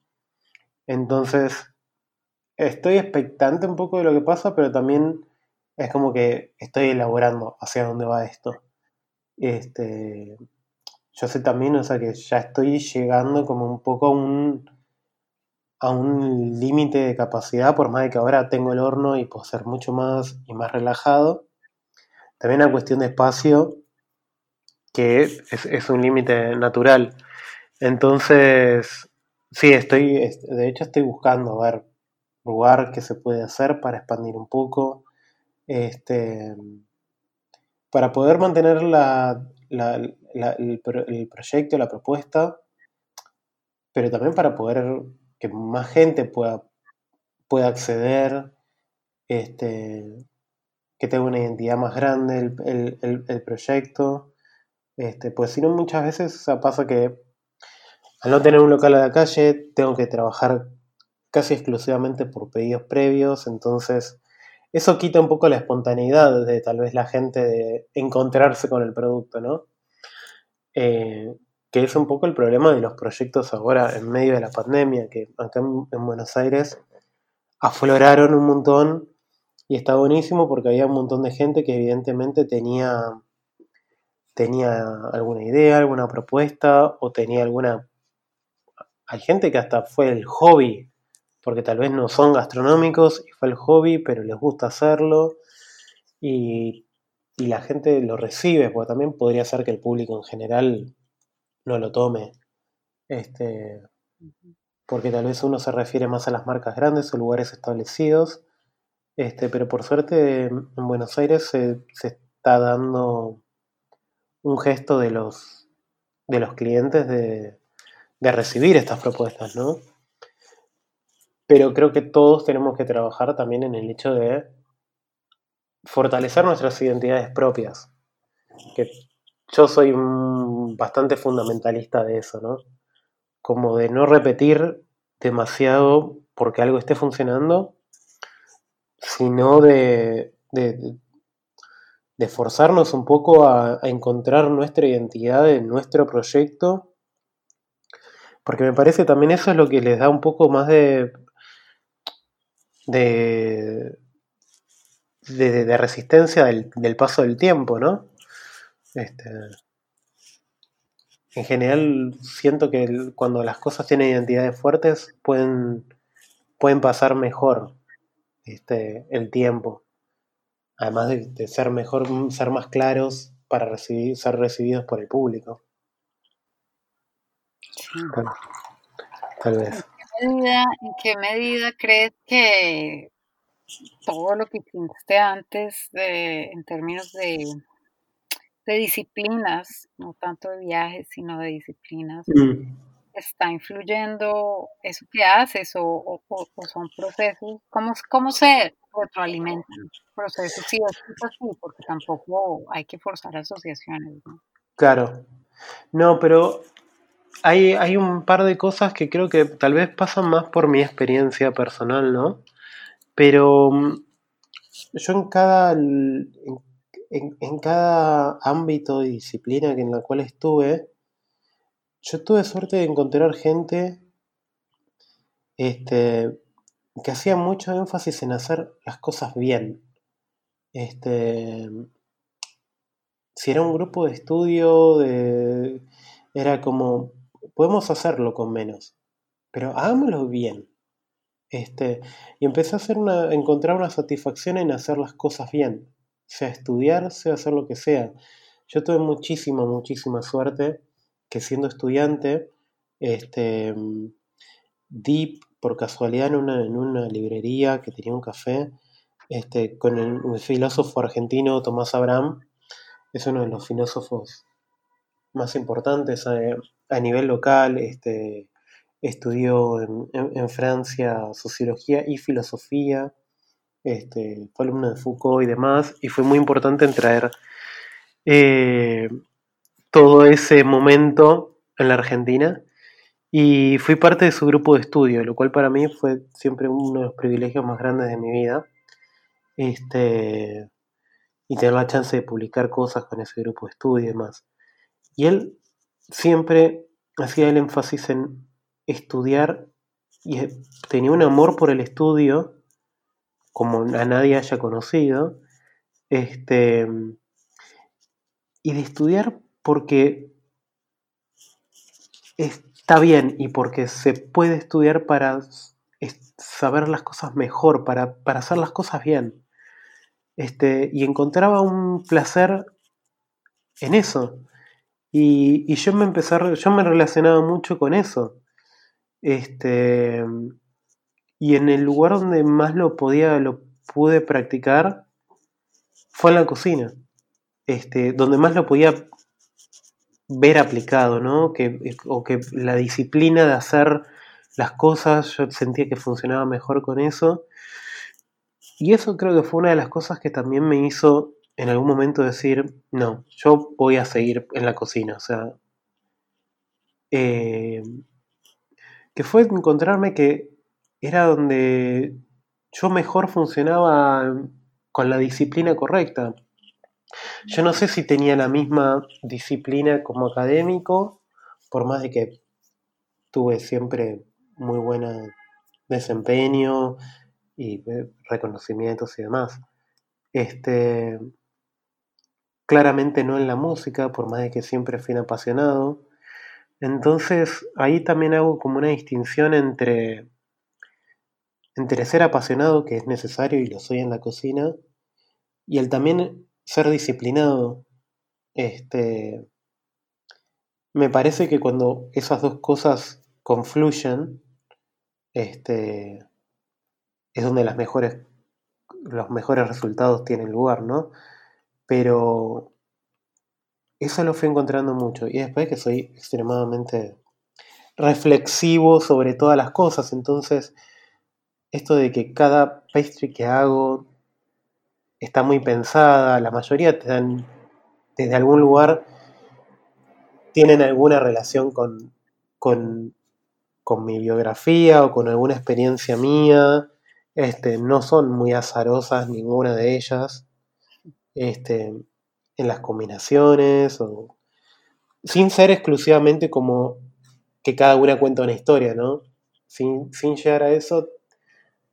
Entonces, estoy expectante un poco de lo que pasa, pero también es como que estoy elaborando hacia dónde va esto. Este, yo sé también, o sea, que ya estoy llegando como un poco a un, a un límite de capacidad, por más de que ahora tengo el horno y puedo ser mucho más y más relajado. También la cuestión de espacio, que es, un límite natural. Entonces, sí, estoy, de hecho estoy buscando a ver lugar que se puede hacer para expandir un poco, este, para poder mantener la, el, el proyecto, la propuesta, pero también para poder que más gente pueda, pueda acceder, este, que tenga una identidad más grande el, proyecto. Este, pues si no, muchas veces pasa que al no tener un local a la calle, tengo que trabajar casi exclusivamente por pedidos previos, entonces eso quita un poco la espontaneidad de tal vez la gente de encontrarse con el producto, ¿no? Eh, que es un poco el problema de los proyectos ahora en medio de la pandemia, que acá en, Buenos Aires afloraron un montón y está buenísimo porque había un montón de gente que evidentemente tenía, tenía alguna idea, alguna propuesta o tenía alguna... Hay gente que hasta fue el hobby, porque tal vez no son gastronómicos y fue el hobby, pero les gusta hacerlo y, y la gente lo recibe, porque también podría ser que el público en general no lo tome. Este, porque tal vez uno se refiere más a las marcas grandes o lugares establecidos. Este, pero por suerte en Buenos Aires se, está dando un gesto de los, de los clientes de, de recibir estas propuestas, ¿no? Pero creo que todos tenemos que trabajar también en el hecho de fortalecer nuestras identidades propias. Que yo soy bastante fundamentalista de eso, ¿no? Como de no repetir demasiado porque algo esté funcionando, sino de, de, forzarnos un poco a, encontrar nuestra identidad en nuestro proyecto, porque me parece también eso es lo que les da un poco más de, de, de, resistencia del, del, paso del tiempo, ¿no? Este, en general siento que cuando las cosas tienen identidades fuertes pueden, pueden pasar mejor este, el tiempo. Además de, ser mejor, ser más claros para recibir, ser recibidos por el público. tal vez. ¿En qué, medida, crees que todo lo que hiciste antes en términos de de disciplinas, no tanto de viajes, sino de disciplinas, mm. está influyendo eso que haces o, son procesos? ¿Cómo, cómo se retroalimentan procesos? Sí, es así, porque tampoco hay que forzar asociaciones. Claro. No, pero hay, hay un par de cosas que creo que tal vez pasan más por mi experiencia personal, ¿no? Pero mm, yo en cada, en, cada ámbito y disciplina en la cual estuve, yo tuve suerte de encontrar gente este, que hacía mucho énfasis en hacer las cosas bien. Este, si era un grupo de estudio, de, era como, podemos hacerlo con menos, pero hagámoslo bien. Este, y empecé a, hacer una, encontrar una satisfacción en hacer las cosas bien sea estudiar, sea hacer lo que sea. Yo tuve muchísima, muchísima suerte que siendo estudiante, este, di por casualidad en una, en una librería que tenía un café este, con el, filósofo argentino Tomás Abraham, es uno de los filósofos más importantes a, nivel local, este, estudió en, Francia sociología y filosofía, este, fue alumno de Foucault y demás, y fue muy importante en traer eh, todo ese momento en la Argentina. Y fui parte de su grupo de estudio, lo cual para mí fue siempre uno de los privilegios más grandes de mi vida. Este, y tener la chance de publicar cosas con ese grupo de estudio y demás. Y él siempre hacía el énfasis en estudiar y tenía un amor por el estudio como a nadie haya conocido, este, y de estudiar porque está bien y porque se puede estudiar para saber las cosas mejor, para, hacer las cosas bien. Este, y encontraba un placer en eso. Y, yo me empecé yo me relacionaba mucho con eso. Este, y en el lugar donde más lo podía, lo pude practicar fue en la cocina. Este, donde más lo podía ver aplicado, ¿no? Que, o que la disciplina de hacer las cosas, yo sentía que funcionaba mejor con eso. Y eso creo que fue una de las cosas que también me hizo en algún momento decir, no, yo voy a seguir en la cocina. O sea, eh, que fue encontrarme que era donde yo mejor funcionaba con la disciplina correcta. Yo no sé si tenía la misma disciplina como académico, por más de que tuve siempre muy buen desempeño y eh, reconocimientos y demás. Este, claramente no en la música, por más de que siempre fui un apasionado. Entonces ahí también hago como una distinción entre entre ser apasionado, que es necesario y lo soy en la cocina, y el también ser disciplinado. Este, me parece que cuando esas dos cosas confluyen, este, es donde las mejores, los mejores resultados tienen lugar, ¿no? Pero eso lo fui encontrando mucho. Y después que soy extremadamente reflexivo sobre todas las cosas, entonces esto de que cada pastry que hago está muy pensada, la mayoría te dan desde algún lugar tienen alguna relación con, con, mi biografía o con alguna experiencia mía. Este, no son muy azarosas ninguna de ellas. Este, en las combinaciones o sin ser exclusivamente como que cada una cuenta una historia, ¿no? Sin, sin llegar a eso,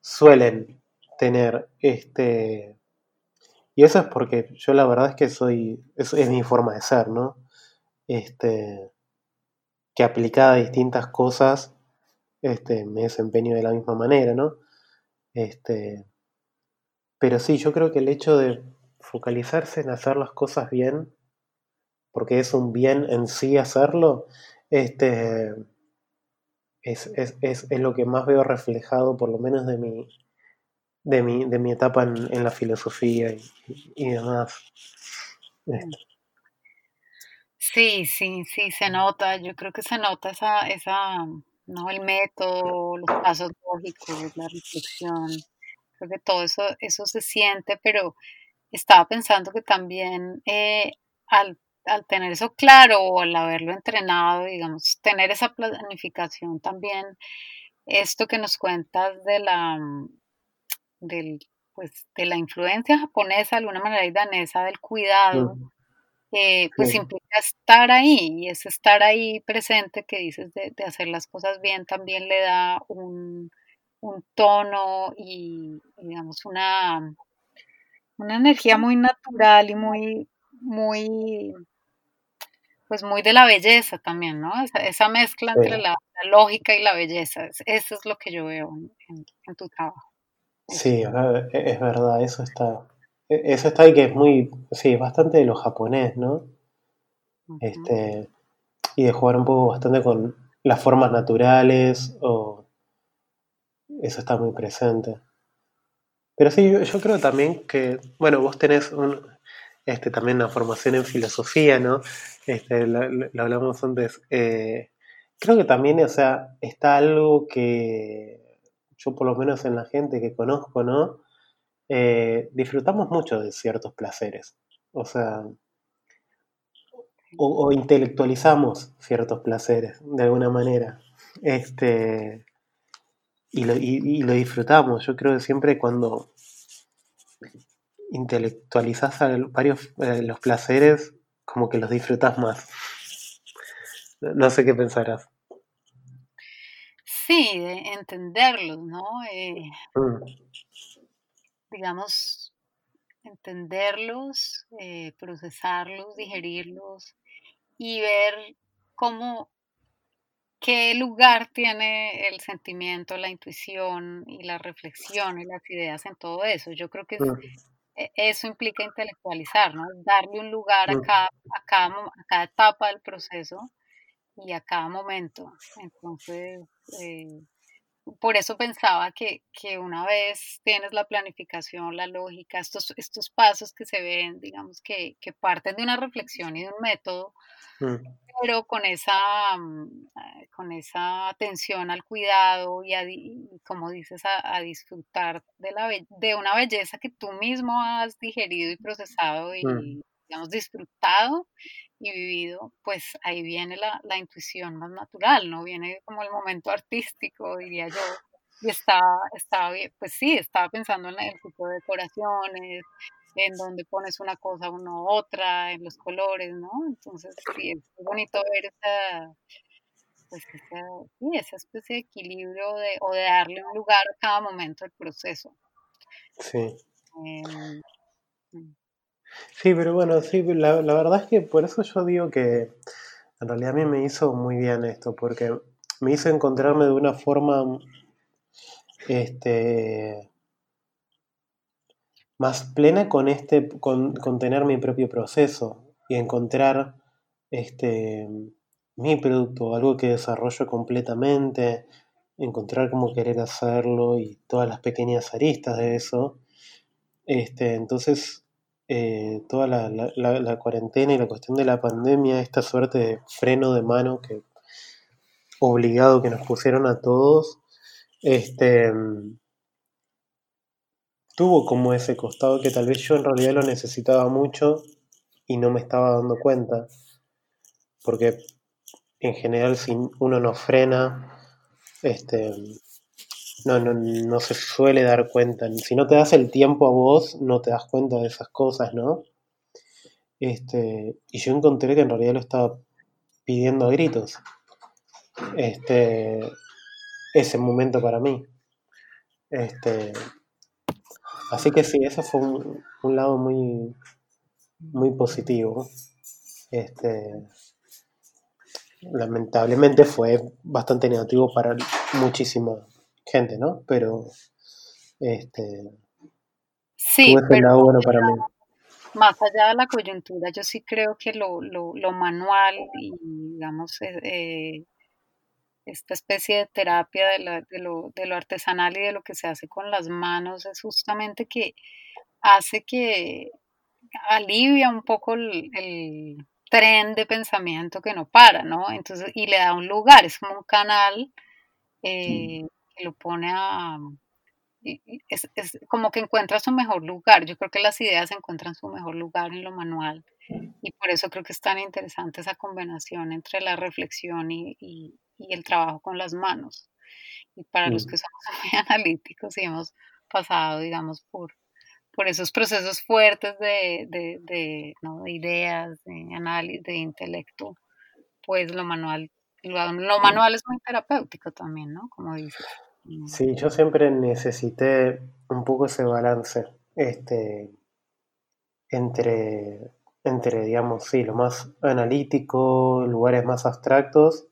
suelen tener este... Y eso es porque yo la verdad es que soy, es, es mi forma de ser, ¿no? Este, que aplicada a distintas cosas, este, me desempeño de la misma manera, ¿no? Este, pero sí, yo creo que el hecho de focalizarse en hacer las cosas bien, porque es un bien en sí hacerlo, este, es, lo que más veo reflejado, por lo menos de mi, de mi, de mi etapa en, la filosofía y, demás. Este. Sí, sí, sí, se nota. Yo creo que se nota esa, esa, ¿no? El método, los pasos lógicos, la reflexión. Creo que todo eso, eso se siente, pero estaba pensando que también eh, al, tener eso claro o al haberlo entrenado, digamos, tener esa planificación también, esto que nos cuentas de la, del, pues, de la influencia japonesa, de alguna manera, y danesa, del cuidado, eh, pues implica estar ahí, y ese estar ahí presente que dices de, hacer las cosas bien también le da un, un tono y, digamos, una, una energía muy natural y muy, muy, pues muy de la belleza también, ¿no? Esa, mezcla entre la, lógica y la belleza, eso es lo que yo veo en, tu trabajo. Sí, es verdad, eso está, e, eso está ahí que es muy, sí, bastante de lo japonés, ¿no? Este, y de jugar un poco bastante con las formas naturales, o eso está muy presente. Pero sí, yo, creo también que, bueno, vos tenés este, también una formación en filosofía, ¿no? Este, lo, hablamos antes. Eh, creo que también, o sea, está algo que yo por lo menos en la gente que conozco, ¿no? Eh, disfrutamos mucho de ciertos placeres. O sea, o, intelectualizamos ciertos placeres de alguna manera. Este, y lo, y lo disfrutamos. Yo creo que siempre cuando intelectualizás varios eh, los placeres, como que los disfrutas más. No sé qué pensarás. Sí, de entenderlos, ¿no? Eh, mm. Digamos, entenderlos, eh, procesarlos, digerirlos y ver cómo, qué lugar tiene el sentimiento, la intuición y la reflexión y las ideas en todo eso. Yo creo que mm. Eso implica intelectualizar, ¿no? Darle un lugar a cada, a cada, a cada etapa del proceso y a cada momento. Entonces, eh, por eso pensaba que, que, una vez tienes la planificación, la lógica, estos, estos pasos que se ven, digamos, que, que parten de una reflexión y de un método, mm. pero con esa, mm, eh, con esa atención al cuidado y, a, como dices, a, disfrutar de, la, de una belleza que tú mismo has digerido y procesado y, mm. digamos, disfrutado y vivido, pues ahí viene la, la, intuición más natural, ¿no? Viene como el momento artístico, diría yo. Y estaba, estaba pues sí, estaba pensando en el tipo de decoraciones, en donde pones una cosa uno otra, en los colores, ¿no? Entonces, sí, es bonito ver esa, pues esa, sí, esa especie de equilibrio de, o de darle un lugar a cada momento del proceso. Sí. Em, mm. Sí, pero bueno, sí, la, verdad es que por eso yo digo que en realidad a mí me hizo muy bien esto, porque me hizo encontrarme de una forma este, más plena con este, con, tener mi propio proceso y encontrar este mi producto, algo que desarrollo completamente, encontrar cómo querer hacerlo y todas las pequeñas aristas de eso. Este, entonces eh, toda la, cuarentena y la cuestión de la pandemia, esta suerte de freno de mano que obligado que nos pusieron a todos, este, tuvo como ese costado que tal vez yo en realidad lo necesitaba mucho y no me estaba dando cuenta. Porque en general si uno no frena, este, no, no, no se suele dar cuenta. Si no te das el tiempo a vos, no te das cuenta de esas cosas, ¿no? Este, y yo encontré que en realidad lo estaba pidiendo a gritos. Este, ese momento para mí. Este, así que sí, eso fue un, lado muy, muy positivo. Este, lamentablemente fue bastante negativo para muchísima gente, ¿no? Pero este sí, pero bueno para mí. Más allá de la coyuntura, yo sí creo que lo, lo, lo manual y digamos eh, eh, esta especie de terapia de, la, de, lo, de lo artesanal y de lo que se hace con las manos es justamente que hace que alivia un poco el, tren de pensamiento que no para, ¿no? Entonces, y le da un lugar, es como un canal eh, que lo pone a... Es, es, como que encuentra su mejor lugar. Yo creo que las ideas encuentran su mejor lugar en lo manual y por eso creo que es tan interesante esa combinación entre la reflexión y, y, el trabajo con las manos. Y para los que somos muy analíticos y hemos pasado, digamos, por, por esos procesos fuertes de, de, de, ¿no? de ideas, de análisis, de intelecto, pues lo manual, lo, manual es muy terapéutico también, ¿no? Como dices. Sí, yo siempre necesité un poco ese balance, este, entre, entre, digamos, sí, lo más analítico, lugares más abstractos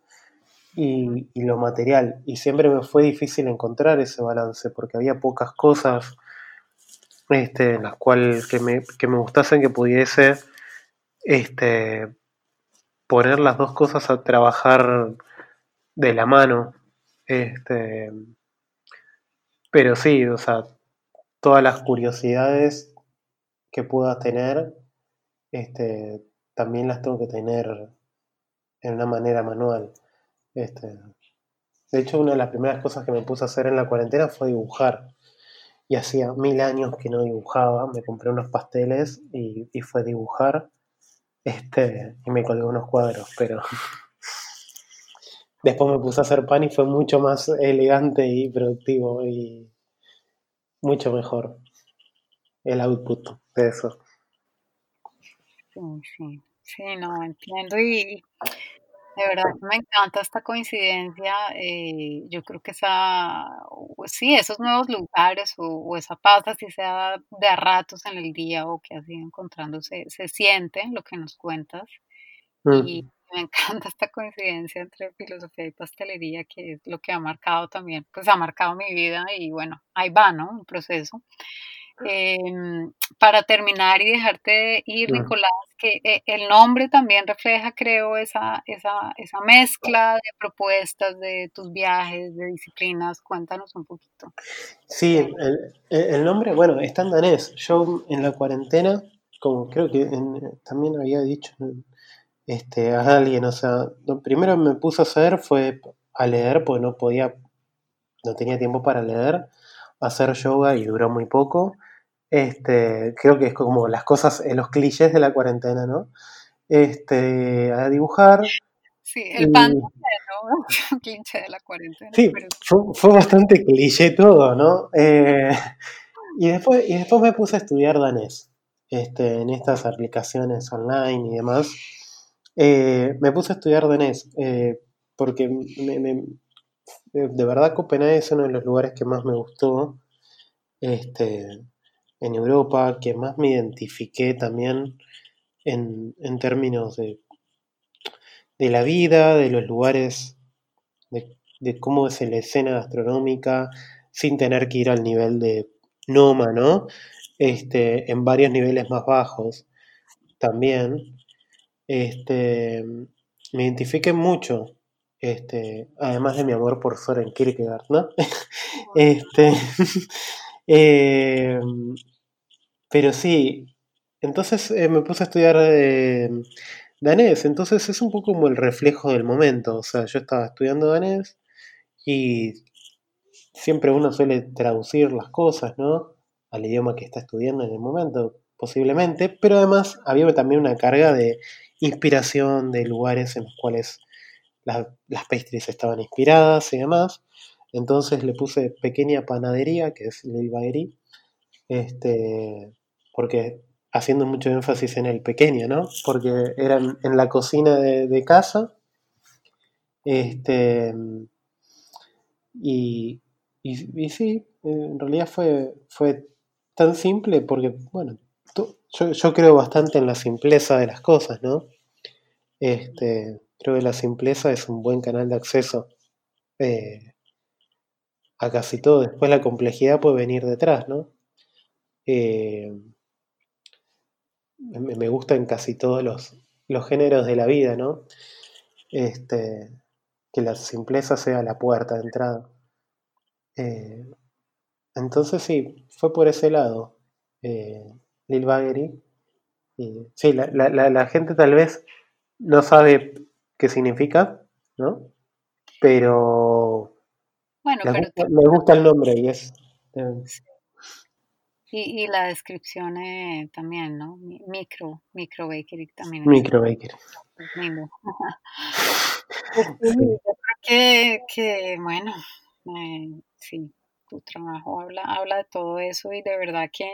y, y, lo material. Y siempre me fue difícil encontrar ese balance porque había pocas cosas este, en las cuales que me, que me gustasen que pudiese este, poner las dos cosas a trabajar de la mano. Este, pero sí, o sea, todas las curiosidades que pueda tener, este, también las tengo que tener en una manera manual. Este, de hecho, una de las primeras cosas que me puse a hacer en la cuarentena fue dibujar y hacía mil años que no dibujaba, me compré unos pasteles y, fue dibujar este, y me colgué unos cuadros, pero después me puse a hacer pan y fue mucho más elegante y productivo y mucho mejor el output de eso. Sí, sí, sí, no, entiendo y de verdad me encanta esta coincidencia. Eh, yo creo que esa, sí, esos nuevos lugares o, esa paz, así sea de a ratos en el día o que así encontrándose, se siente lo que nos cuentas. Mm. Y me encanta esta coincidencia entre filosofía y pastelería, que es lo que ha marcado también, pues ha marcado mi vida y bueno, ahí va, ¿no? Un proceso. Em, para terminar y dejarte ir, Nicolás, que eh, el nombre también refleja, creo, esa, esa, esa mezcla de propuestas de tus viajes, de disciplinas. Cuéntanos un poquito. Sí, el, el nombre, bueno, está en danés. Yo en la cuarentena, como creo que también había dicho este, a alguien, o sea, lo primero que me puse a hacer fue a leer, porque no podía, no tenía tiempo para leer, hacer yoga y duró muy poco. Este, creo que es como las cosas, los clichés de la cuarentena, ¿no? Este, a dibujar. Sí, el pan ¿no? cliché de la cuarentena. Sí, fue, bastante cliché todo, ¿no? Eh, y, después, y después me puse a estudiar danés este, en estas aplicaciones online y demás. Eh, me puse a estudiar danés eh, porque de verdad Copenhague es uno de los lugares que más me gustó. Este, en Europa, que más me identifiqué también en, términos de, de, la vida, de los lugares, de, cómo es la escena gastronómica, sin tener que ir al nivel de Noma, ¿no? Este, en varios niveles más bajos también. Este, me identifiqué mucho, este, además de mi amor por Soren Kierkegaard, ¿no? este, eh, pero sí, entonces eh, me puse a estudiar eh, danés, entonces es un poco como el reflejo del momento, o sea, yo estaba estudiando danés y siempre uno suele traducir las cosas, ¿no? Al idioma que está estudiando en el momento, posiblemente, pero además había también una carga de inspiración de lugares en los cuales las pastries estaban inspiradas y demás. Entonces le puse pequeña panadería, que es Lil Baguerie, este, porque haciendo mucho énfasis en el pequeño, ¿no? Porque eran en la cocina de, casa. Este, y, y, sí, en realidad fue, fue tan simple porque, bueno, yo, creo bastante en la simpleza de las cosas, ¿no? Este, creo que la simpleza es un buen canal de acceso eh, a casi todo. Después la complejidad puede venir detrás, ¿no? Eh, me gusta en casi todos los, los géneros de la vida, ¿no? Este, que la simpleza sea la puerta de entrada. Eh, entonces sí, fue por ese lado, eh, Lil Baggery. Y, sí, la, la, gente tal vez no sabe qué significa, ¿no? Pero, bueno, me gusta el nombre y es... Eh, y, y la descripción eh, también, ¿no? Micro, micro bakery también. Micro bakery. Pues yo creo que, que bueno, eh, sí, tu trabajo habla, habla de todo eso y de verdad que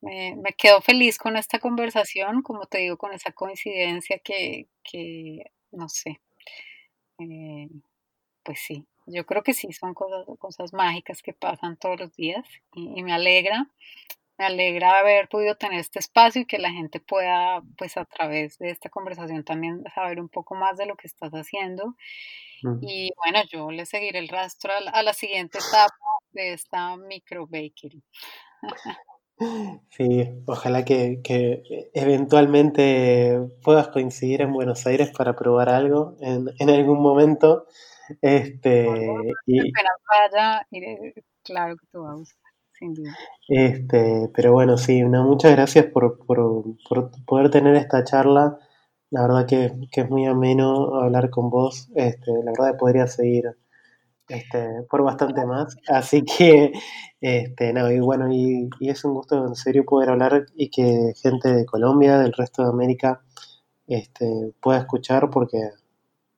me, me, quedo feliz con esta conversación, como te digo, con esa coincidencia que, que no sé, eh, pues sí, yo creo que sí, son cosas, cosas mágicas que pasan todos los días y, me alegra, me alegra haber podido tener este espacio y que la gente pueda, pues a través de esta conversación también saber un poco más de lo que estás haciendo. Y bueno, yo le seguiré el rastro a la, siguiente etapa de esta micro bakery. Sí, ojalá que, que, eventualmente puedas coincidir en Buenos Aires para probar algo en, en algún momento. Este, y, claro que tú vas, sin duda. Este, pero bueno, sí, muchas gracias por, por, por, poder tener esta charla. La verdad que, que, es muy ameno hablar con vos. Este, la verdad que podría seguir este, por bastante más. Así que, este, no, y bueno, y, y, es un gusto en serio poder hablar y que gente de Colombia, del resto de América, este, pueda escuchar porque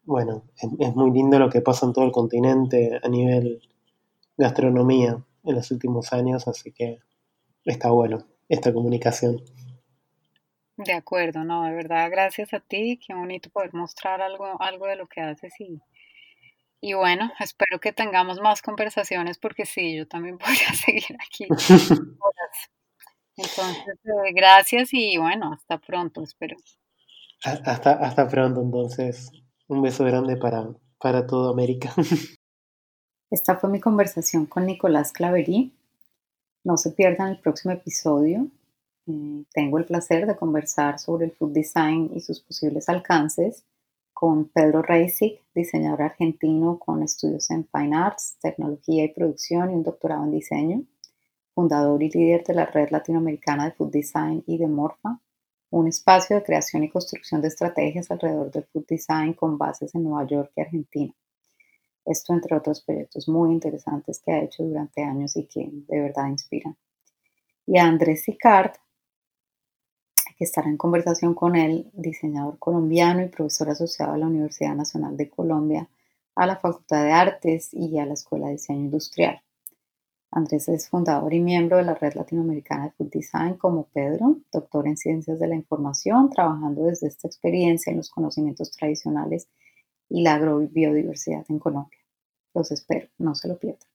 bueno, es, muy lindo lo que pasa en todo el continente a nivel gastronomía en los últimos años, así que está bueno esta comunicación. De acuerdo, no, de verdad, gracias a ti, qué bonito poder mostrar algo, algo de lo que haces y, y bueno, espero que tengamos más conversaciones porque sí, yo también podría seguir aquí. Entonces, eh, gracias y bueno, hasta pronto, espero. Hasta, hasta pronto, entonces. Un beso grande para, para toda América. Esta fue mi conversación con Nicolás Claverí. No se pierdan el próximo episodio. Eh, tengo el placer de conversar sobre el food design y sus posibles alcances con Pedro Reisig, diseñador argentino con estudios en Fine Arts, tecnología y producción y un doctorado en diseño, fundador y líder de la red latinoamericana de food design y de Morfa, un espacio de creación y construcción de estrategias alrededor del food design con bases en Nueva York y Argentina. Esto entre otros proyectos muy interesantes que ha hecho durante años y que de verdad inspiran. Y a Andrés Sicard, que estará en conversación con él, diseñador colombiano y profesor asociado a la Universidad Nacional de Colombia, a la Facultad de Artes y a la Escuela de Diseño Industrial. Andrés es fundador y miembro de la Red Latinoamericana de Food Design como Pedro, doctor en Ciencias de la Información, trabajando desde esta experiencia en los conocimientos tradicionales y la agrobiodiversidad en Colombia. Los espero, no se lo pierdan.